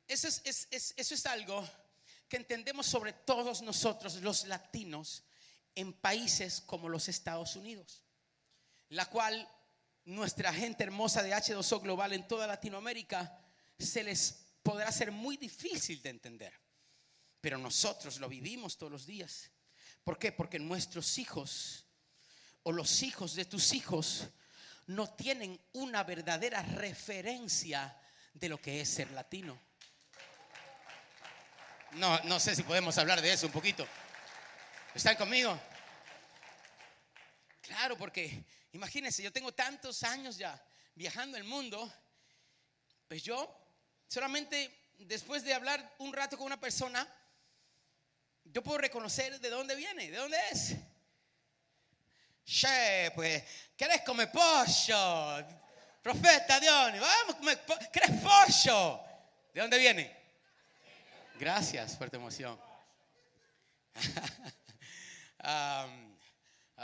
Eso es, eso es algo que entendemos sobre todos nosotros, los latinos, en países como los Estados Unidos, la cual nuestra gente hermosa de H2O Global en toda Latinoamérica se les podrá ser muy difícil de entender. Pero nosotros lo vivimos todos los días. ¿Por qué? Porque nuestros hijos o los hijos de tus hijos no tienen una verdadera referencia de lo que es ser latino. No, no sé si podemos hablar de eso un poquito. ¿Están conmigo? Claro, porque imagínense, yo tengo tantos años ya viajando el mundo, pues yo solamente después de hablar un rato con una persona, yo puedo reconocer de dónde viene, de dónde es. Che, pues, ¿querés comer pollo? Profeta Dios, vamos a comer ¿Querés pollo? ¿De dónde viene? Gracias, fuerte emoción. a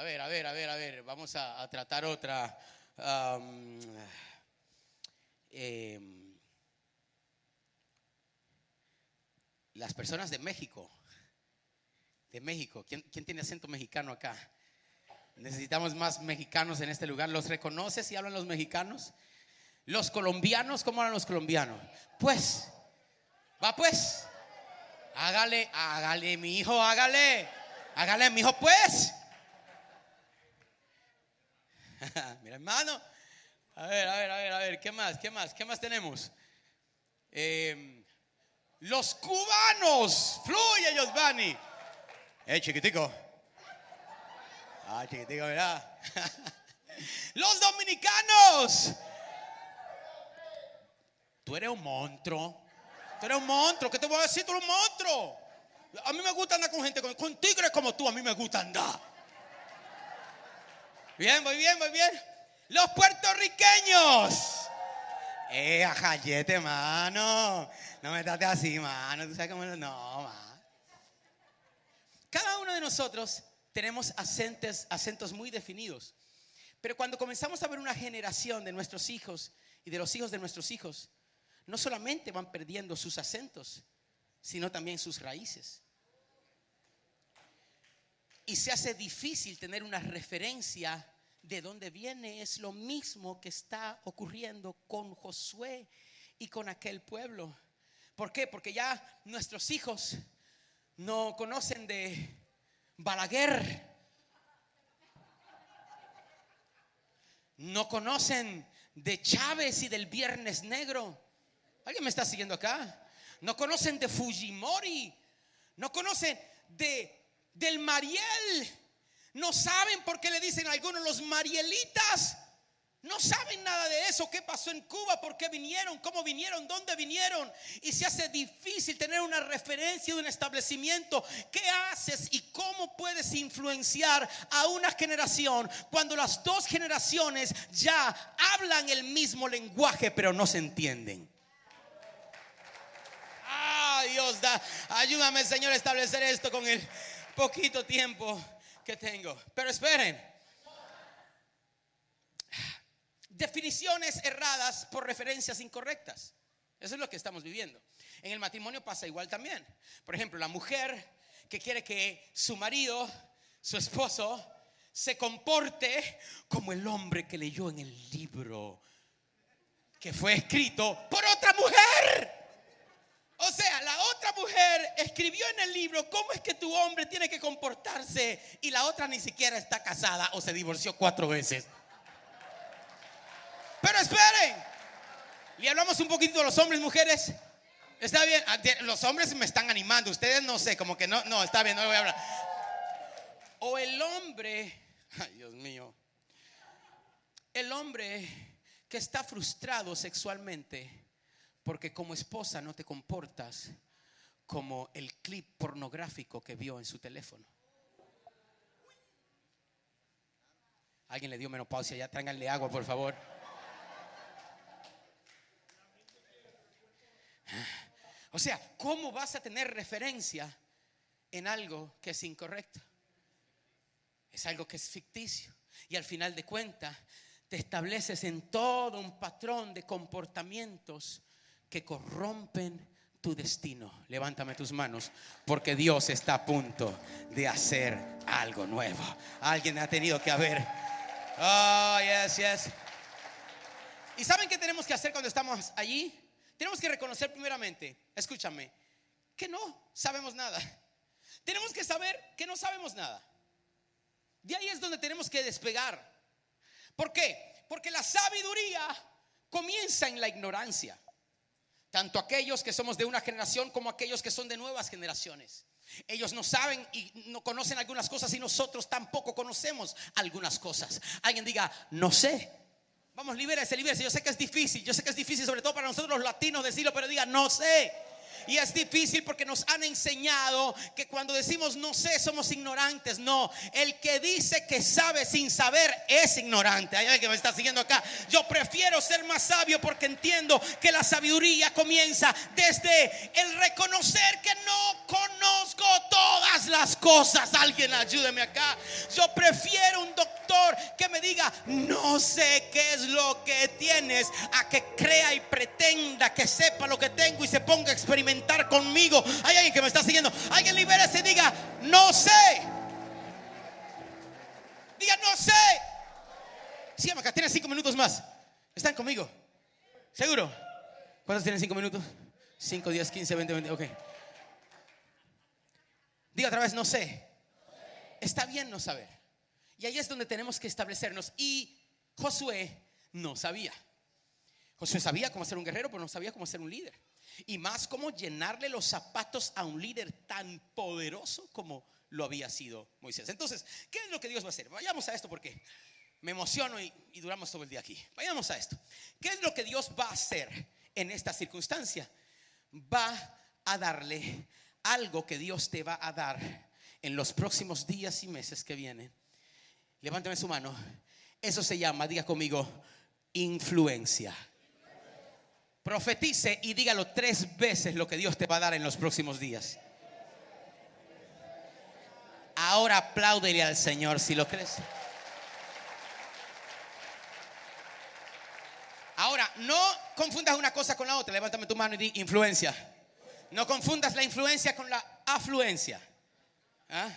ver, a ver, a ver, a ver, vamos a, tratar otra. Em, las personas de México de México. ¿Quién, tiene acento mexicano acá? Necesitamos más mexicanos en este lugar. ¿Los reconoces y hablan los mexicanos? Los colombianos, ¿cómo hablan los colombianos? Pues, va pues. Hágale, hágale, mi hijo, hágale. Hágale, mi hijo, pues. Mira, hermano. A ver, a ver, a ver, a ver, ¿qué más? ¿Qué más? ¿Qué más tenemos? Eh, los cubanos. Fluye, Giovanni. Eh, chiquitico. Ah, chiquitico, ¿verdad? Los dominicanos. Tú eres un monstruo. Tú eres un monstruo. ¿Qué te voy a decir? Tú eres un monstruo. A mí me gusta andar con gente, con, tigres como tú. A mí me gusta andar. Bien, muy bien, muy bien. Los puertorriqueños. Eh, ajayete, mano. No me trates así, mano. Tú sabes cómo. No, mano. Cada uno de nosotros tenemos acentos, acentos muy definidos. Pero cuando comenzamos a ver una generación de nuestros hijos y de los hijos de nuestros hijos, no solamente van perdiendo sus acentos, sino también sus raíces. Y se hace difícil tener una referencia de dónde viene. Es lo mismo que está ocurriendo con Josué y con aquel pueblo. ¿Por qué? Porque ya nuestros hijos no conocen de Balaguer. No conocen de Chávez y del Viernes Negro. ¿Alguien me está siguiendo acá? No conocen de Fujimori. No conocen de del Mariel. No saben por qué le dicen a algunos los Marielitas. No saben nada de eso, qué pasó en Cuba, por qué vinieron, cómo vinieron, dónde vinieron. Y se hace difícil tener una referencia de un establecimiento. ¿Qué haces y cómo puedes influenciar a una generación cuando las dos generaciones ya hablan el mismo lenguaje pero no se entienden? Ah, Dios da, ayúdame Señor a establecer esto con el poquito tiempo que tengo. Pero esperen definiciones erradas por referencias incorrectas. Eso es lo que estamos viviendo. En el matrimonio pasa igual también. Por ejemplo, la mujer que quiere que su marido, su esposo, se comporte como el hombre que leyó en el libro que fue escrito por otra mujer. O sea, la otra mujer escribió en el libro cómo es que tu hombre tiene que comportarse y la otra ni siquiera está casada o se divorció cuatro veces. Pero esperen, y hablamos un poquito de los hombres, mujeres. Está bien, ah, los hombres me están animando, ustedes no sé, como que no, no, está bien, no le voy a hablar. O el hombre, ay Dios mío, el hombre que está frustrado sexualmente porque como esposa no te comportas como el clip pornográfico que vio en su teléfono. Alguien le dio menopausia, ya tráiganle agua, por favor. O sea, ¿cómo vas a tener referencia en algo que es incorrecto? Es algo que es ficticio. Y al final de cuentas, te estableces en todo un patrón de comportamientos que corrompen tu destino. Levántame tus manos, porque Dios está a punto de hacer algo nuevo. Alguien ha tenido que haber. Oh, yes, yes. ¿Y saben qué tenemos que hacer cuando estamos allí? Tenemos que reconocer primeramente, escúchame, que no sabemos nada. Tenemos que saber que no sabemos nada. De ahí es donde tenemos que despegar. ¿Por qué? Porque la sabiduría comienza en la ignorancia tanto aquellos que somos de una generación como aquellos que son de nuevas generaciones. Ellos no saben y no conocen algunas cosas y nosotros tampoco conocemos algunas cosas. Alguien diga, no sé. Vamos, libérese, libérese. Yo sé que es difícil, yo sé que es difícil, sobre todo para nosotros los latinos decirlo, pero diga, no sé. Y es difícil porque nos han enseñado que cuando decimos no sé somos ignorantes. No, el que dice que sabe sin saber es ignorante. Hay alguien que me está siguiendo acá. Yo prefiero ser más sabio porque entiendo que la sabiduría comienza desde el reconocer que no conozco todas las cosas. Alguien ayúdeme acá. Yo prefiero un doctor que me diga no sé qué es lo que tienes a que crea y pretenda que sepa lo que tengo y se ponga a experimentar conmigo. Hay alguien que me está siguiendo. Alguien libérese y diga, no sé. Diga, no sé. Sí, acá, tienen cinco minutos más. ¿Están conmigo? ¿Seguro? ¿Cuántos tienen cinco minutos? Cinco, diez, quince, veinte, veinte. Ok. Diga otra vez, no sé. Está bien no saber. Y ahí es donde tenemos que establecernos. Y Josué no sabía. Josué sabía cómo ser un guerrero, pero no sabía cómo ser un líder. Y más como llenarle los zapatos a un líder tan poderoso como lo había sido Moisés. Entonces, ¿qué es lo que Dios va a hacer? Vayamos a esto porque me emociono y, duramos todo el día aquí. Vayamos a esto. ¿Qué es lo que Dios va a hacer en esta circunstancia? Va a darle algo que Dios te va a dar en los próximos días y meses que vienen. Levántame su mano. Eso se llama, diga conmigo, influencia. Profetice y dígalo tres veces lo que Dios te va a dar en los próximos días. Ahora apláudele al Señor si lo crees. Ahora, no confundas una cosa con la otra. Levántame tu mano y di influencia. No confundas la influencia con la afluencia. ¿Ah?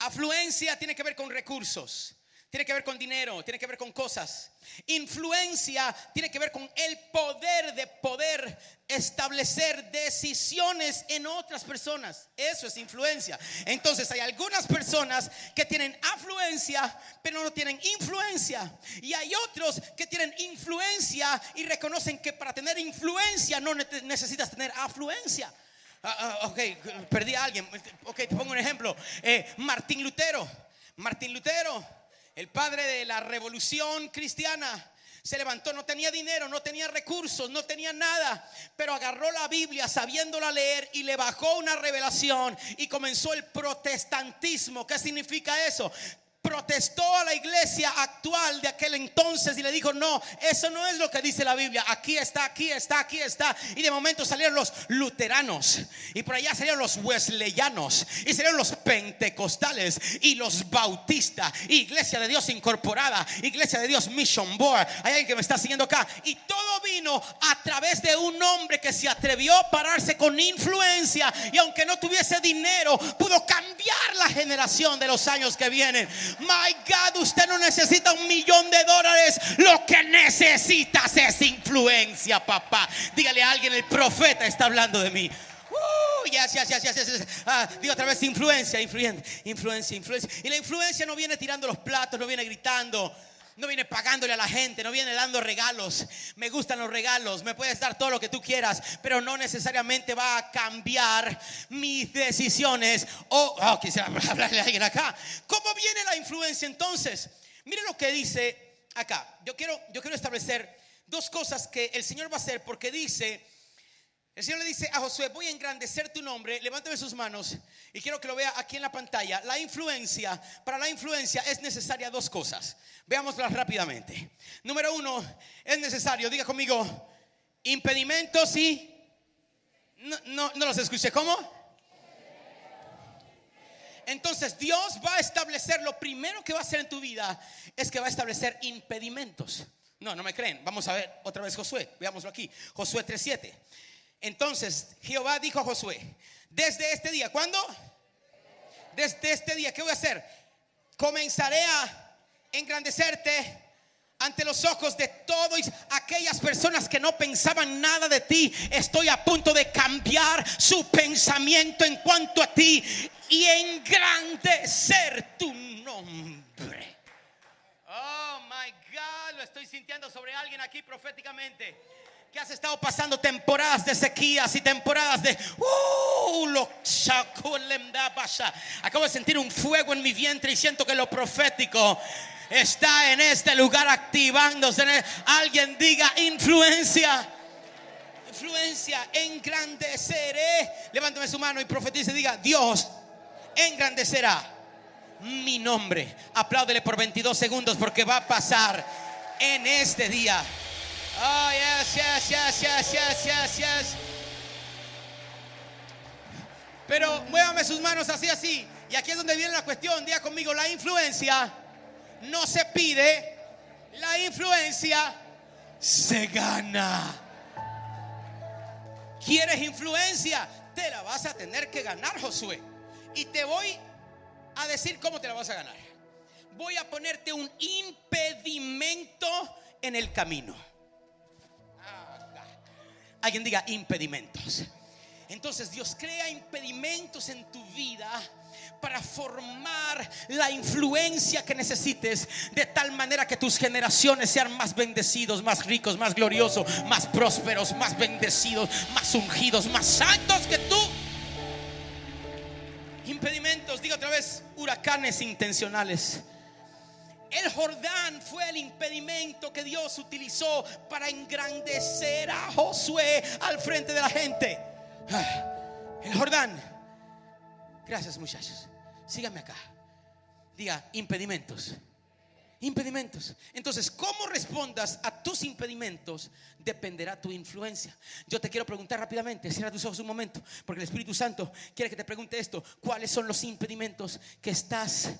Afluencia tiene que ver con recursos tiene que ver con dinero, tiene que ver con cosas. Influencia tiene que ver con el poder de poder establecer decisiones en otras personas. Eso es influencia. Entonces hay algunas personas que tienen afluencia, pero no tienen influencia. Y hay otros que tienen influencia y reconocen que para tener influencia no necesitas tener afluencia. Ah, ah, ok, perdí a alguien. Ok, te pongo un ejemplo. Eh, Martín Lutero. Martín Lutero el padre de la revolución cristiana, se levantó, no tenía dinero, no tenía recursos, no tenía nada, pero agarró la Biblia sabiéndola leer y le bajó una revelación y comenzó el protestantismo. ¿Qué significa eso? Protestó a la iglesia actual de aquel entonces y le dijo, no, eso no es lo que dice la Biblia, aquí está, aquí está, aquí está. Y de momento salieron los luteranos y por allá salieron los wesleyanos y salieron los pentecostales y los bautistas, iglesia de Dios incorporada, iglesia de Dios mission board. Hay alguien que me está siguiendo acá. Y todo vino a través de un hombre que se atrevió a pararse con influencia y aunque no tuviese dinero, pudo cambiar la generación de los años que vienen. My God, usted no necesita un millón de dólares. Lo que necesitas es influencia, papá. Dígale a alguien, el profeta está hablando de mí. Uh, ah, digo otra vez, influencia, influencia, influencia, influencia. Y la influencia no viene tirando los platos, no viene gritando. No viene pagándole a la gente, no viene dando regalos. Me gustan los regalos, me puedes dar todo lo que tú quieras, pero no necesariamente va a cambiar mis decisiones. O, oh, quisiera hablarle a alguien acá. ¿Cómo viene la influencia entonces? Mire lo que dice acá. Yo quiero, yo quiero establecer dos cosas que el Señor va a hacer porque dice el Señor le dice a Josué, voy a engrandecer tu nombre, levántame sus manos y quiero que lo vea aquí en la pantalla. La influencia, para la influencia es necesaria dos cosas. Veámoslas rápidamente. Número uno, es necesario, diga conmigo, impedimentos y... No, no, no los escuché, ¿cómo? Entonces Dios va a establecer, lo primero que va a hacer en tu vida es que va a establecer impedimentos. No, no me creen. Vamos a ver otra vez Josué. Veámoslo aquí. Josué 3.7. Entonces Jehová dijo a Josué, desde este día, ¿cuándo? Desde este día, ¿qué voy a hacer? Comenzaré a engrandecerte ante los ojos de todos aquellas personas que no pensaban nada de ti. Estoy a punto de cambiar su pensamiento en cuanto a ti y engrandecer tu nombre. Oh my God, lo estoy sintiendo sobre alguien aquí proféticamente que has estado pasando temporadas de sequías y temporadas de uh, acabo de sentir un fuego en mi vientre y siento que lo profético está en este lugar activándose. Alguien diga influencia. Influencia, engrandeceré. Levántame su mano y profetice. Diga, Dios engrandecerá mi nombre. Apláudele por 22 segundos porque va a pasar en este día. Oh, yes, yes, yes, yes, yes, yes, yes. Pero muévame sus manos así, así. Y aquí es donde viene la cuestión. Diga conmigo, la influencia no se pide, la influencia se gana. ¿Quieres influencia? Te la vas a tener que ganar, Josué. Y te voy a decir cómo te la vas a ganar. Voy a ponerte un impedimento en el camino. Alguien diga impedimentos. Entonces Dios crea impedimentos en tu vida para formar la influencia que necesites de tal manera que tus generaciones sean más bendecidos, más ricos, más gloriosos, más prósperos, más bendecidos, más ungidos, más santos que tú. Impedimentos, digo otra vez, huracanes intencionales. El Jordán fue el impedimento que Dios utilizó para engrandecer a Josué al frente de la gente. Ah, el Jordán. Gracias muchachos. Síganme acá. Diga, impedimentos. Impedimentos. Entonces, ¿cómo respondas a tus impedimentos? Dependerá tu influencia. Yo te quiero preguntar rápidamente, cierra tus ojos un momento, porque el Espíritu Santo quiere que te pregunte esto. ¿Cuáles son los impedimentos que estás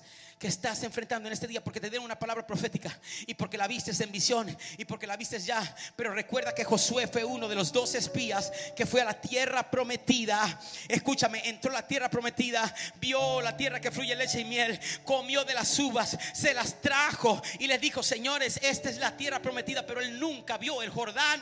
que estás enfrentando en este día porque te dieron una palabra profética y porque la vistes en visión y porque la vistes ya. Pero recuerda que Josué fue uno de los dos espías que fue a la tierra prometida. Escúchame, entró a la tierra prometida, vio la tierra que fluye leche y miel, comió de las uvas, se las trajo y les dijo, señores, esta es la tierra prometida, pero él nunca vio el Jordán.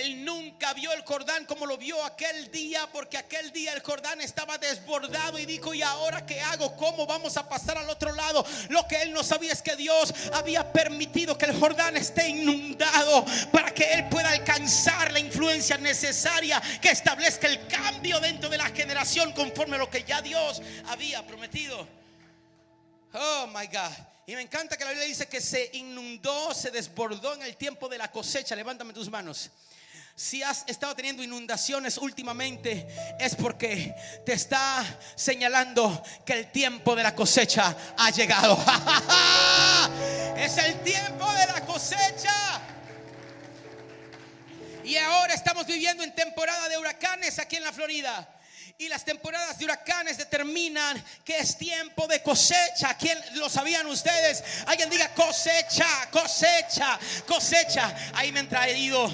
Él nunca vio el Jordán como lo vio aquel día, porque aquel día el Jordán estaba desbordado y dijo, ¿y ahora qué hago? ¿Cómo vamos a pasar al otro lado? Lo que él no sabía es que Dios había permitido que el Jordán esté inundado para que él pueda alcanzar la influencia necesaria que establezca el cambio dentro de la generación conforme a lo que ya Dios había prometido. Oh my God. Y me encanta que la Biblia dice que se inundó, se desbordó en el tiempo de la cosecha. Levántame tus manos. Si has estado teniendo inundaciones últimamente es porque te está señalando que el tiempo de la cosecha ha llegado. es el tiempo de la cosecha. Y ahora estamos viviendo en temporada de huracanes aquí en la Florida. Y las temporadas de huracanes determinan que es tiempo de cosecha. ¿Quién lo sabían ustedes? Alguien diga cosecha, cosecha, cosecha. Ahí me han traído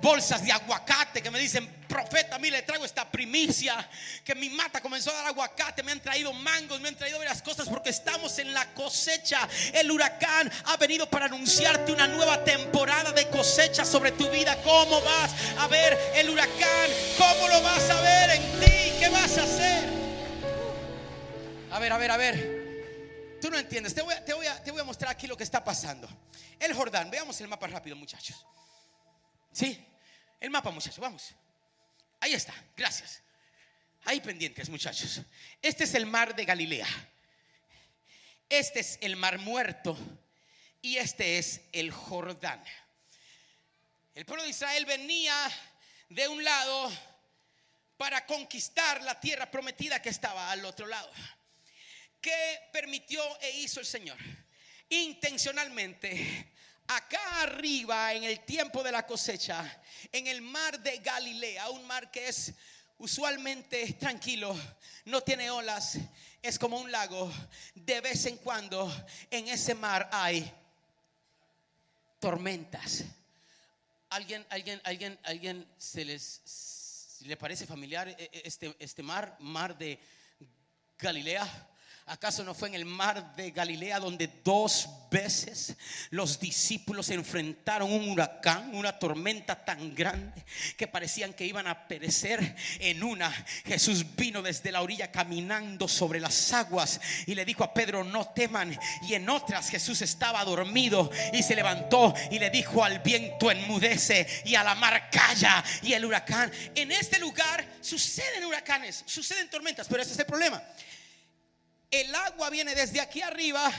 bolsas de aguacate que me dicen, profeta, mire, le traigo esta primicia, que mi mata comenzó a dar aguacate, me han traído mangos, me han traído varias cosas porque estamos en la cosecha. El huracán ha venido para anunciarte una nueva temporada de cosecha sobre tu vida. ¿Cómo vas a ver el huracán? ¿Cómo lo vas a ver en ti? ¿Qué vas a hacer? A ver, a ver, a ver. Tú no entiendes. Te voy, a, te, voy a, te voy a mostrar aquí lo que está pasando. El Jordán. Veamos el mapa rápido, muchachos. Sí, el mapa, muchachos. Vamos. Ahí está. Gracias. Ahí pendientes, muchachos. Este es el mar de Galilea. Este es el mar muerto. Y este es el Jordán. El pueblo de Israel venía de un lado para conquistar la tierra prometida que estaba al otro lado. ¿Qué permitió e hizo el Señor? Intencionalmente, acá arriba, en el tiempo de la cosecha, en el mar de Galilea, un mar que es usualmente tranquilo, no tiene olas, es como un lago. De vez en cuando en ese mar hay tormentas. ¿Alguien, alguien, alguien, alguien se les le parece familiar e, e, este, este mar, mar de Galilea? ¿Acaso no fue en el mar de Galilea donde dos veces los discípulos enfrentaron un huracán, una tormenta tan grande que parecían que iban a perecer? En una, Jesús vino desde la orilla caminando sobre las aguas y le dijo a Pedro, no teman. Y en otras, Jesús estaba dormido y se levantó y le dijo al viento, enmudece y a la mar calla y el huracán. En este lugar suceden huracanes, suceden tormentas, pero ese es el problema el agua viene desde aquí arriba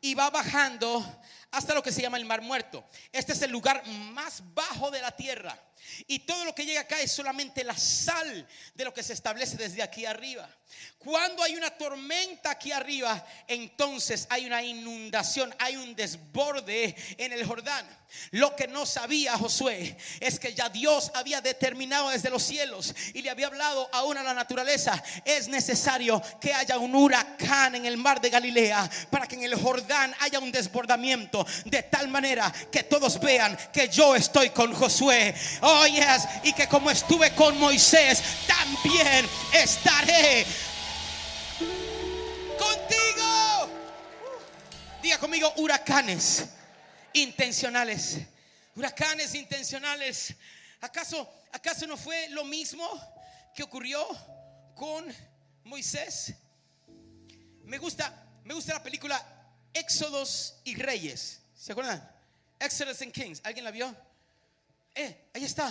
y va bajando hasta lo que se llama el mar muerto. Este es el lugar más bajo de la tierra. Y todo lo que llega acá es solamente la sal de lo que se establece desde aquí arriba. Cuando hay una tormenta aquí arriba, entonces hay una inundación, hay un desborde en el Jordán. Lo que no sabía Josué es que ya Dios había determinado desde los cielos y le había hablado aún a la naturaleza. Es necesario que haya un huracán en el mar de Galilea para que en el Jordán haya un desbordamiento de tal manera que todos vean que yo estoy con Josué. Oh, yes. Y que como estuve con Moisés, también estaré contigo. Diga conmigo huracanes intencionales. Huracanes intencionales. ¿Acaso, acaso no fue lo mismo que ocurrió con Moisés? Me gusta, me gusta la película Éxodos y Reyes. ¿Se acuerdan? Exodus and Kings. ¿Alguien la vio? Eh, ahí está.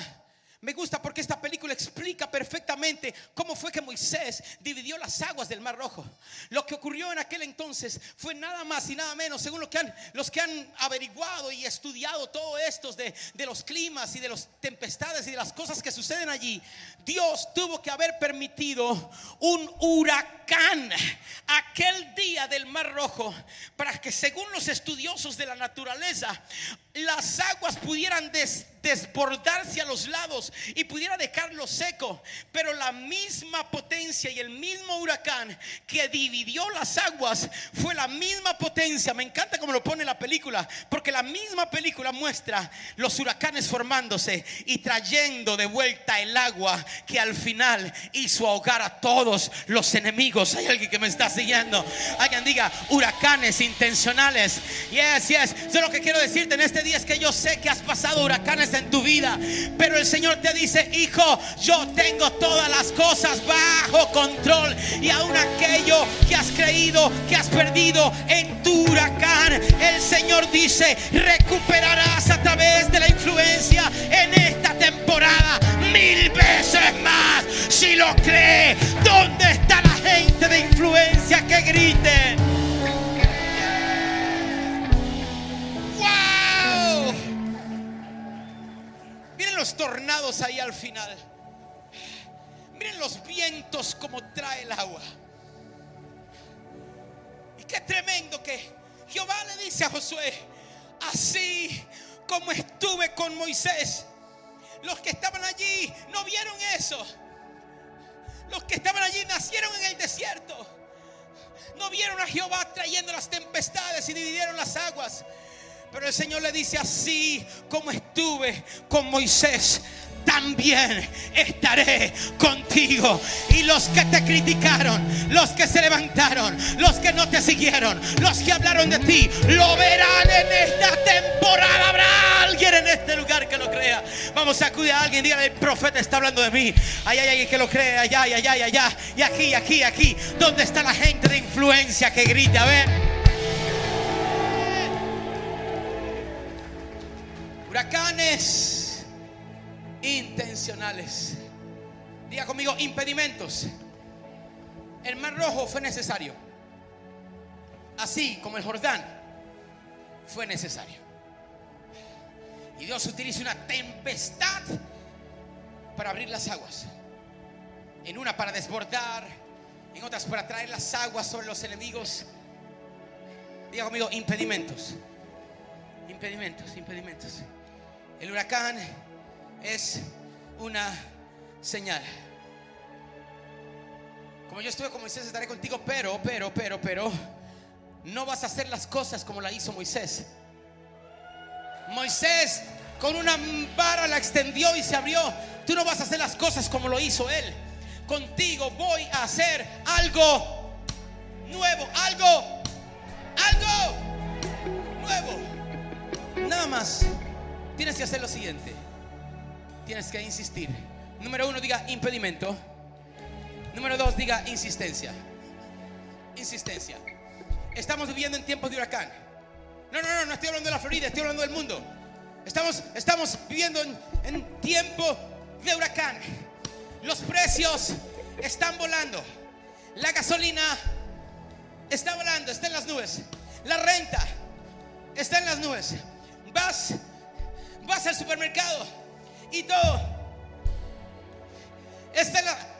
Me gusta porque esta película explica perfectamente cómo fue que Moisés dividió las aguas del Mar Rojo. Lo que ocurrió en aquel entonces fue nada más y nada menos, según los que han averiguado y estudiado todo esto de, de los climas y de las tempestades y de las cosas que suceden allí. Dios tuvo que haber permitido un huracán aquel día del Mar Rojo para que según los estudiosos de la naturaleza, las aguas pudieran desbordarse a los lados y pudiera dejarlo seco. Pero la misma potencia y el mismo huracán que dividió las aguas fue la misma potencia. Me encanta como lo pone la película, porque la misma película muestra los huracanes formándose y trayendo de vuelta el agua que al final hizo ahogar a todos los enemigos. Hay alguien que me está siguiendo. Alguien diga huracanes intencionales. Yes, yes. Lo que quiero decirte en este día es que yo sé que has pasado huracanes en tu vida, pero el Señor te dice, hijo, yo tengo todas las cosas bajo control y aún aquello que has creído que has perdido en tu huracán, el Señor dice, recuperarás a través de la influencia en esta temporada mil veces más. Si lo cree, ¿dónde está la gente de influencia que grite? Los tornados ahí al final. Miren los vientos como trae el agua. Y qué tremendo que Jehová le dice a Josué, así como estuve con Moisés, los que estaban allí no vieron eso. Los que estaban allí nacieron en el desierto. No vieron a Jehová trayendo las tempestades y dividieron las aguas. Pero el Señor le dice así como estuve con Moisés también estaré contigo. Y los que te criticaron, los que se levantaron, los que no te siguieron, los que hablaron de ti, lo verán en esta temporada. Habrá alguien en este lugar que lo crea. Vamos a acudir a alguien, dígale, el profeta está hablando de mí. Ay, ay, ay, que lo crea, allá, allá, allá, allá. Y aquí, aquí, aquí. ¿Dónde está la gente de influencia que grita? A ver. Huracanes intencionales. Diga conmigo, impedimentos. El mar rojo fue necesario. Así como el Jordán fue necesario. Y Dios utiliza una tempestad para abrir las aguas. En una para desbordar, en otras para traer las aguas sobre los enemigos. Diga conmigo, impedimentos. Impedimentos, impedimentos. El huracán es una señal. Como yo estuve con Moisés, estaré contigo, pero, pero, pero, pero, no vas a hacer las cosas como la hizo Moisés. Moisés con una vara la extendió y se abrió. Tú no vas a hacer las cosas como lo hizo él. Contigo voy a hacer algo nuevo, algo, algo nuevo. Nada más tienes que hacer lo siguiente tienes que insistir. Número uno, diga impedimento. Número dos, diga insistencia. Insistencia. Estamos viviendo en tiempos de huracán. No, no, no, no estoy hablando de la Florida, estoy hablando del mundo. Estamos, estamos viviendo en, en tiempo de huracán. Los precios están volando. La gasolina está volando, está en las nubes. La renta está en las nubes. Vas, vas al supermercado y todo.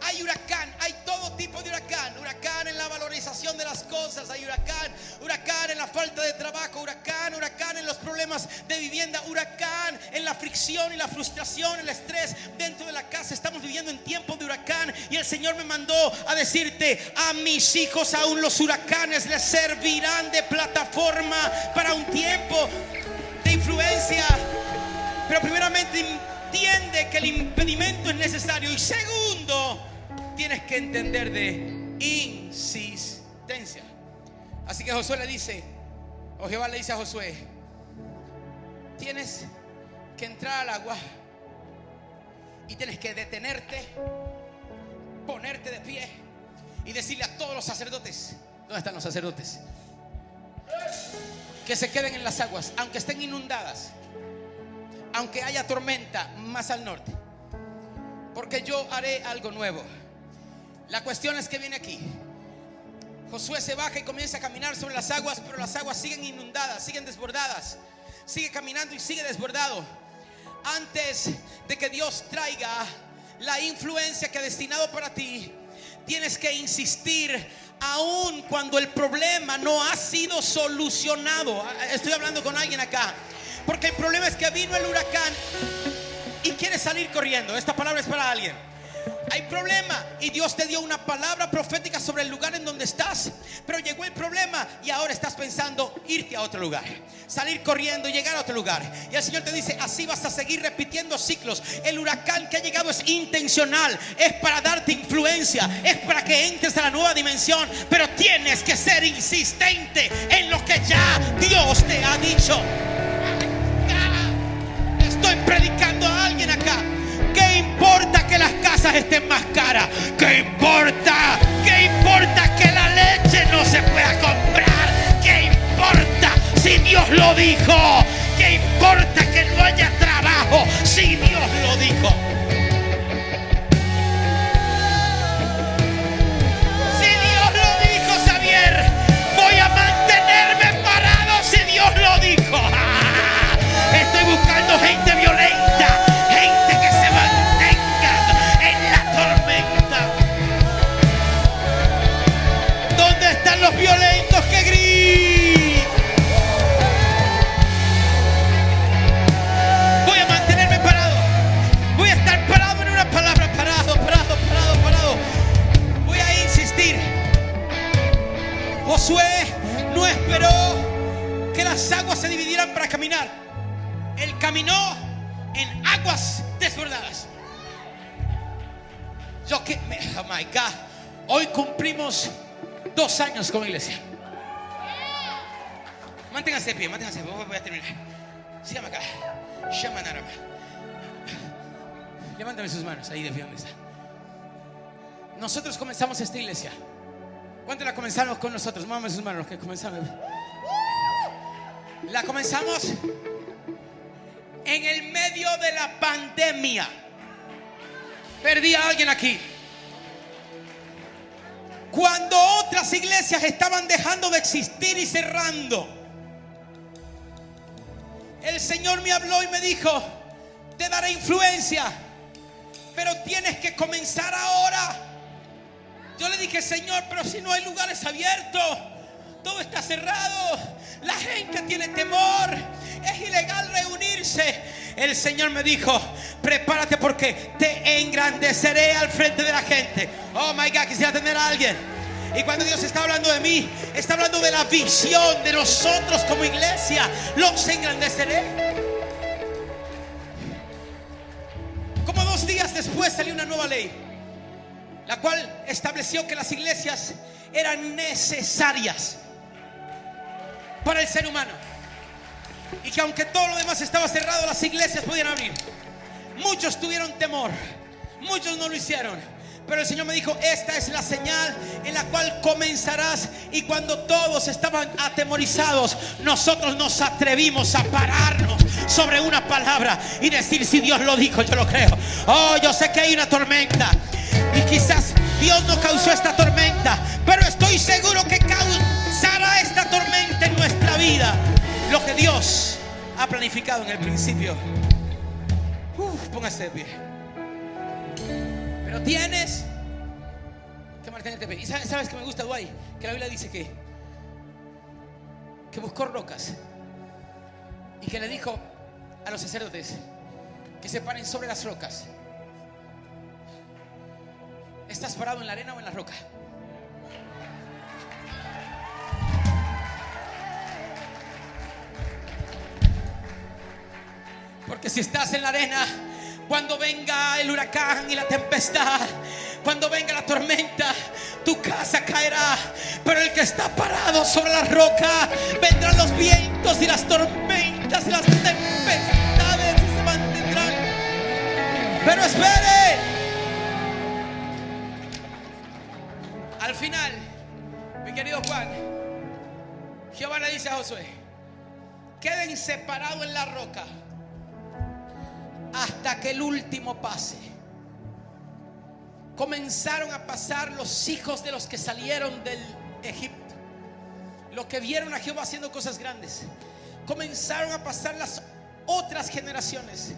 hay huracán, hay todo tipo de huracán. Huracán en la valorización de las cosas, hay huracán, huracán en la falta de trabajo, huracán, huracán en los problemas de vivienda, huracán en la fricción y la frustración, el estrés dentro de la casa. Estamos viviendo en tiempos de huracán y el Señor me mandó a decirte, a mis hijos aún los huracanes les servirán de plataforma para un tiempo de influencia. Pero primeramente entiende que el impedimento es necesario. Y segundo, tienes que entender de insistencia. Así que Josué le dice, o Jehová le dice a Josué, tienes que entrar al agua y tienes que detenerte, ponerte de pie y decirle a todos los sacerdotes, ¿dónde están los sacerdotes? Que se queden en las aguas, aunque estén inundadas aunque haya tormenta más al norte, porque yo haré algo nuevo. La cuestión es que viene aquí. Josué se baja y comienza a caminar sobre las aguas, pero las aguas siguen inundadas, siguen desbordadas. Sigue caminando y sigue desbordado. Antes de que Dios traiga la influencia que ha destinado para ti, tienes que insistir aun cuando el problema no ha sido solucionado. Estoy hablando con alguien acá. Porque el problema es que vino el huracán y quiere salir corriendo. Esta palabra es para alguien. Hay problema y Dios te dio una palabra profética sobre el lugar en donde estás. Pero llegó el problema y ahora estás pensando irte a otro lugar. Salir corriendo y llegar a otro lugar. Y el Señor te dice, así vas a seguir repitiendo ciclos. El huracán que ha llegado es intencional. Es para darte influencia. Es para que entres a la nueva dimensión. Pero tienes que ser insistente en lo que ya Dios te ha dicho estén más caras? ¿Qué importa? ¿Qué importa que la leche no se pueda comprar? ¿Qué importa si Dios lo dijo? ¿Qué importa que no haya trabajo si Dios lo dijo? ¿Cuánto la comenzamos con nosotros? Mámame sus manos, que comenzamos. La comenzamos en el medio de la pandemia. Perdí a alguien aquí. Cuando otras iglesias estaban dejando de existir y cerrando, el Señor me habló y me dijo, te daré influencia, pero tienes que comenzar ahora. Yo le dije, Señor, pero si no hay lugares abiertos, todo está cerrado, la gente tiene temor, es ilegal reunirse. El Señor me dijo, prepárate porque te engrandeceré al frente de la gente. Oh my God, quisiera tener a alguien. Y cuando Dios está hablando de mí, está hablando de la visión de nosotros como iglesia. Los engrandeceré. Como dos días después salió una nueva ley, la cual estableció que las iglesias eran necesarias para el ser humano. Y que aunque todo lo demás estaba cerrado, las iglesias podían abrir. Muchos tuvieron temor, muchos no lo hicieron. Pero el Señor me dijo, esta es la señal en la cual comenzarás. Y cuando todos estaban atemorizados, nosotros nos atrevimos a pararnos sobre una palabra y decir, si Dios lo dijo, yo lo creo. Oh, yo sé que hay una tormenta. Y quizás Dios no causó esta tormenta, pero estoy seguro que causará esta tormenta en nuestra vida. Lo que Dios ha planificado en el principio. Póngase de pie. Pero tienes que mantenerte pie. ¿Y sabes, sabes que me gusta, Duay? Que la Biblia dice que, que buscó rocas y que le dijo a los sacerdotes que se paren sobre las rocas. ¿Estás parado en la arena o en la roca? Porque si estás en la arena, cuando venga el huracán y la tempestad, cuando venga la tormenta, tu casa caerá. Pero el que está parado sobre la roca, vendrán los vientos y las tormentas y las tempestades y se mantendrán. Pero espere. Al final, mi querido Juan, Jehová le dice a Josué, queden separados en la roca hasta que el último pase. Comenzaron a pasar los hijos de los que salieron del Egipto, los que vieron a Jehová haciendo cosas grandes. Comenzaron a pasar las otras generaciones,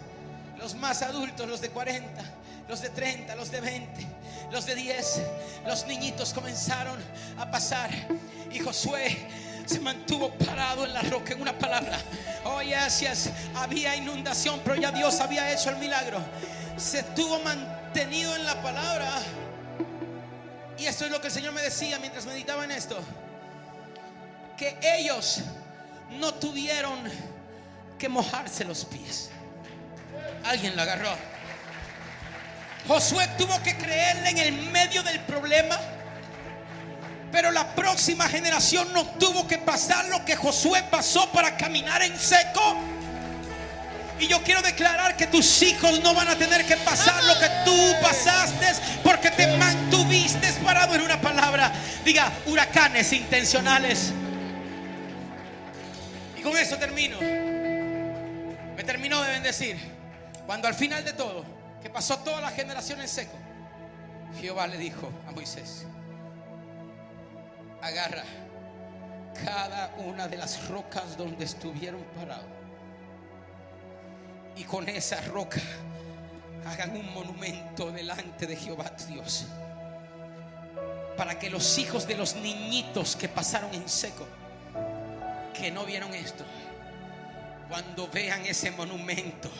los más adultos, los de 40, los de 30, los de 20, los de 10, los niñitos comenzaron a pasar. Y Josué se mantuvo parado en la roca en una palabra. Oh, yes, Había inundación, pero ya Dios había hecho el milagro. Se estuvo mantenido en la palabra. Y esto es lo que el Señor me decía mientras meditaba en esto. Que ellos no tuvieron que mojarse los pies. Alguien lo agarró. Josué tuvo que creerle en el medio del problema. Pero la próxima generación no tuvo que pasar lo que Josué pasó para caminar en seco. Y yo quiero declarar que tus hijos no van a tener que pasar lo que tú pasaste porque te mantuviste parado en una palabra. Diga, huracanes intencionales. Y con eso termino. Me terminó de bendecir. Cuando al final de todo, que pasó toda la generación en seco, Jehová le dijo a Moisés, agarra cada una de las rocas donde estuvieron parados. Y con esa roca hagan un monumento delante de Jehová Dios. Para que los hijos de los niñitos que pasaron en seco, que no vieron esto, cuando vean ese monumento,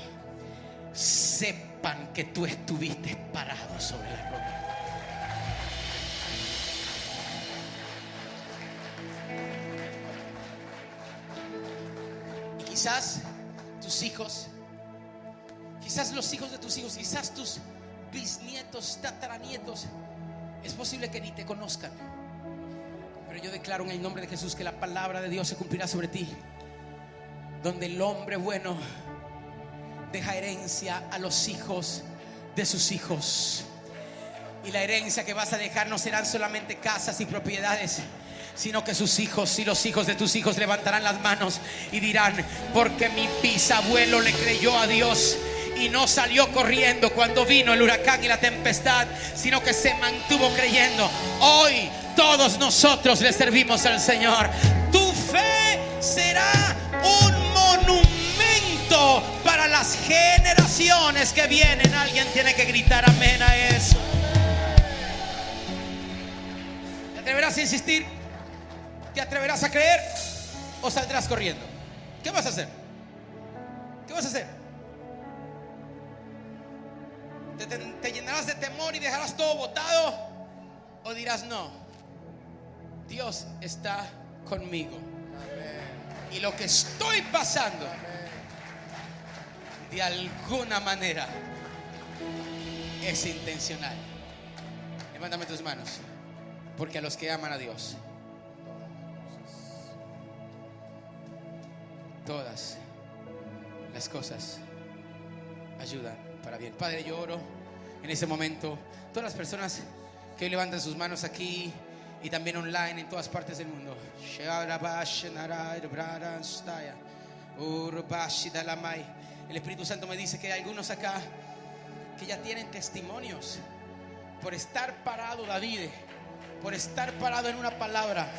sepan que tú estuviste parado sobre la roca. quizás tus hijos, quizás los hijos de tus hijos, quizás tus bisnietos, tataranietos, es posible que ni te conozcan. Pero yo declaro en el nombre de Jesús que la palabra de Dios se cumplirá sobre ti. Donde el hombre bueno deja herencia a los hijos de sus hijos. Y la herencia que vas a dejar no serán solamente casas y propiedades, sino que sus hijos y los hijos de tus hijos levantarán las manos y dirán, porque mi bisabuelo le creyó a Dios y no salió corriendo cuando vino el huracán y la tempestad, sino que se mantuvo creyendo. Hoy todos nosotros le servimos al Señor. Tu fe será un monumento para las generaciones que vienen. Alguien tiene que gritar amén a eso. ¿Te atreverás a insistir? ¿Te atreverás a creer? ¿O saldrás corriendo? ¿Qué vas a hacer? ¿Qué vas a hacer? ¿Te, llenarás de temor y dejarás todo botado? ¿O dirás no? Dios está conmigo. Y lo que estoy pasando, de alguna manera, es intencional. Levántame tus manos. Porque a los que aman a Dios, todas las cosas ayudan para bien. Padre, yo oro en ese momento. Todas las personas que hoy levantan sus manos aquí y también online en todas partes del mundo. El Espíritu Santo me dice que hay algunos acá que ya tienen testimonios por estar parado David, por estar parado en una palabra.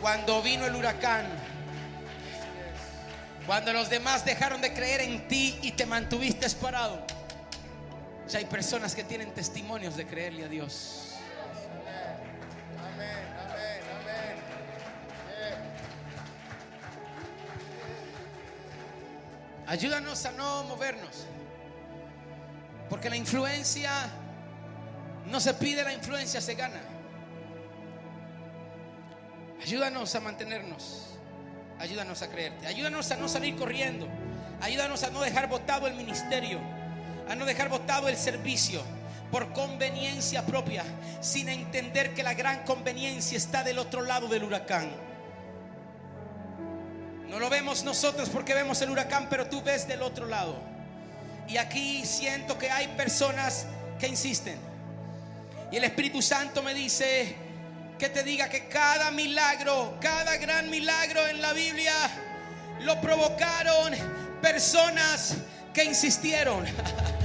Cuando vino el huracán, cuando los demás dejaron de creer en ti y te mantuviste parado. Ya hay personas que tienen testimonios de creerle a Dios. Ayúdanos a no movernos. Porque la influencia no se pide, la influencia se gana. Ayúdanos a mantenernos. Ayúdanos a creerte. Ayúdanos a no salir corriendo. Ayúdanos a no dejar botado el ministerio. A no dejar botado el servicio por conveniencia propia, sin entender que la gran conveniencia está del otro lado del huracán. No lo vemos nosotros porque vemos el huracán, pero tú ves del otro lado. Y aquí siento que hay personas que insisten. Y el Espíritu Santo me dice que te diga que cada milagro, cada gran milagro en la Biblia lo provocaron personas que insistieron.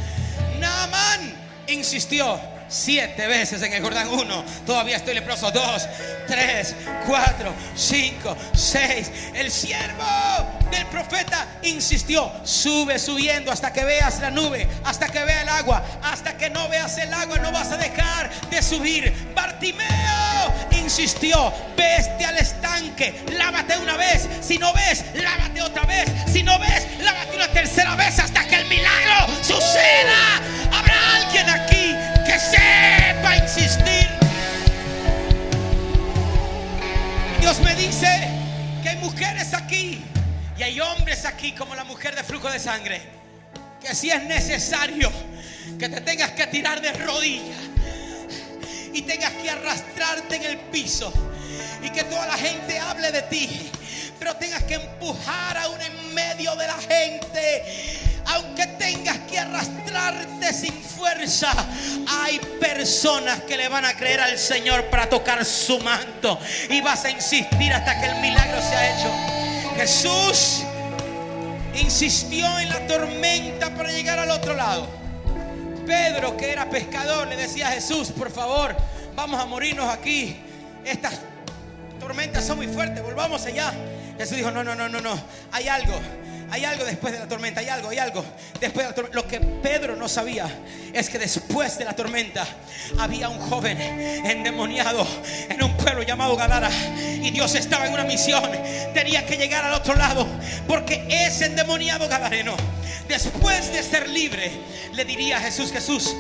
Naaman insistió siete veces en el Jordán. Uno, todavía estoy leproso. Dos, tres, cuatro, cinco, seis. El siervo del profeta insistió. Sube subiendo hasta que veas la nube, hasta que vea el agua. Hasta que no veas el agua, no vas a dejar de subir. Bartimeo insistió. Veste al estanque, lávate una vez. Si no ves, lávate otra vez. Si no ves, lávate una tercera vez hasta que el milagro suceda. Habrá alguien aquí que sepa insistir. Dios me dice que hay mujeres aquí y hay hombres aquí como la mujer de flujo de sangre. Que si es necesario que te tengas que tirar de rodillas y tengas que arrastrarte en el piso y que toda la gente hable de ti, pero tengas que empujar aún en medio de la gente. Aunque tengas que arrastrarte sin fuerza, hay personas que le van a creer al Señor para tocar su manto y vas a insistir hasta que el milagro se ha hecho. Jesús insistió en la tormenta para llegar al otro lado. Pedro, que era pescador, le decía a Jesús, por favor, vamos a morirnos aquí. Estas tormentas son muy fuertes, volvamos allá. Jesús dijo, no, no, no, no, no, hay algo. Hay algo después de la tormenta, hay algo, hay algo. Después de la tormenta. Lo que Pedro no sabía es que después de la tormenta había un joven endemoniado en un pueblo llamado Gadara. Y Dios estaba en una misión. Tenía que llegar al otro lado. Porque ese endemoniado gadareno, después de ser libre, le diría a Jesús, Jesús,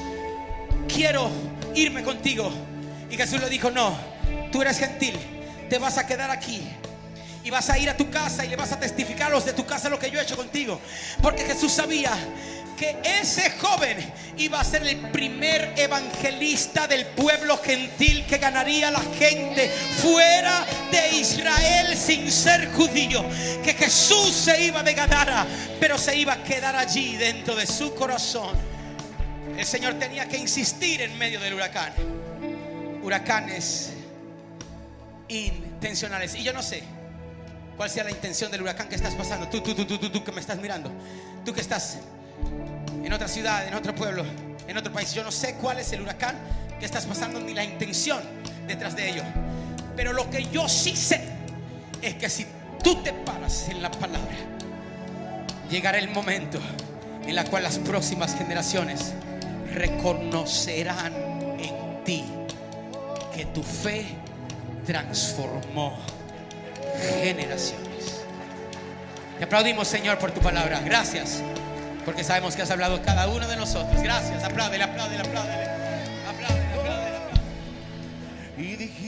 quiero irme contigo. Y Jesús le dijo, no, tú eres gentil, te vas a quedar aquí. Y vas a ir a tu casa y le vas a testificar a los de tu casa lo que yo he hecho contigo. Porque Jesús sabía que ese joven iba a ser el primer evangelista del pueblo gentil que ganaría la gente fuera de Israel sin ser judío. Que Jesús se iba de Gadara, pero se iba a quedar allí dentro de su corazón. El Señor tenía que insistir en medio del huracán. Huracanes intencionales. Y yo no sé cuál sea la intención del huracán que estás pasando. Tú, tú, tú, tú, tú, que me estás mirando. Tú que estás en otra ciudad, en otro pueblo, en otro país. Yo no sé cuál es el huracán que estás pasando ni la intención detrás de ello. Pero lo que yo sí sé es que si tú te paras en la palabra, llegará el momento en la cual las próximas generaciones reconocerán en ti que tu fe transformó generaciones. Te aplaudimos, Señor, por tu palabra. Gracias, porque sabemos que has hablado cada uno de nosotros. Gracias. Apláudele, apláudele, apláudele. Y dijiste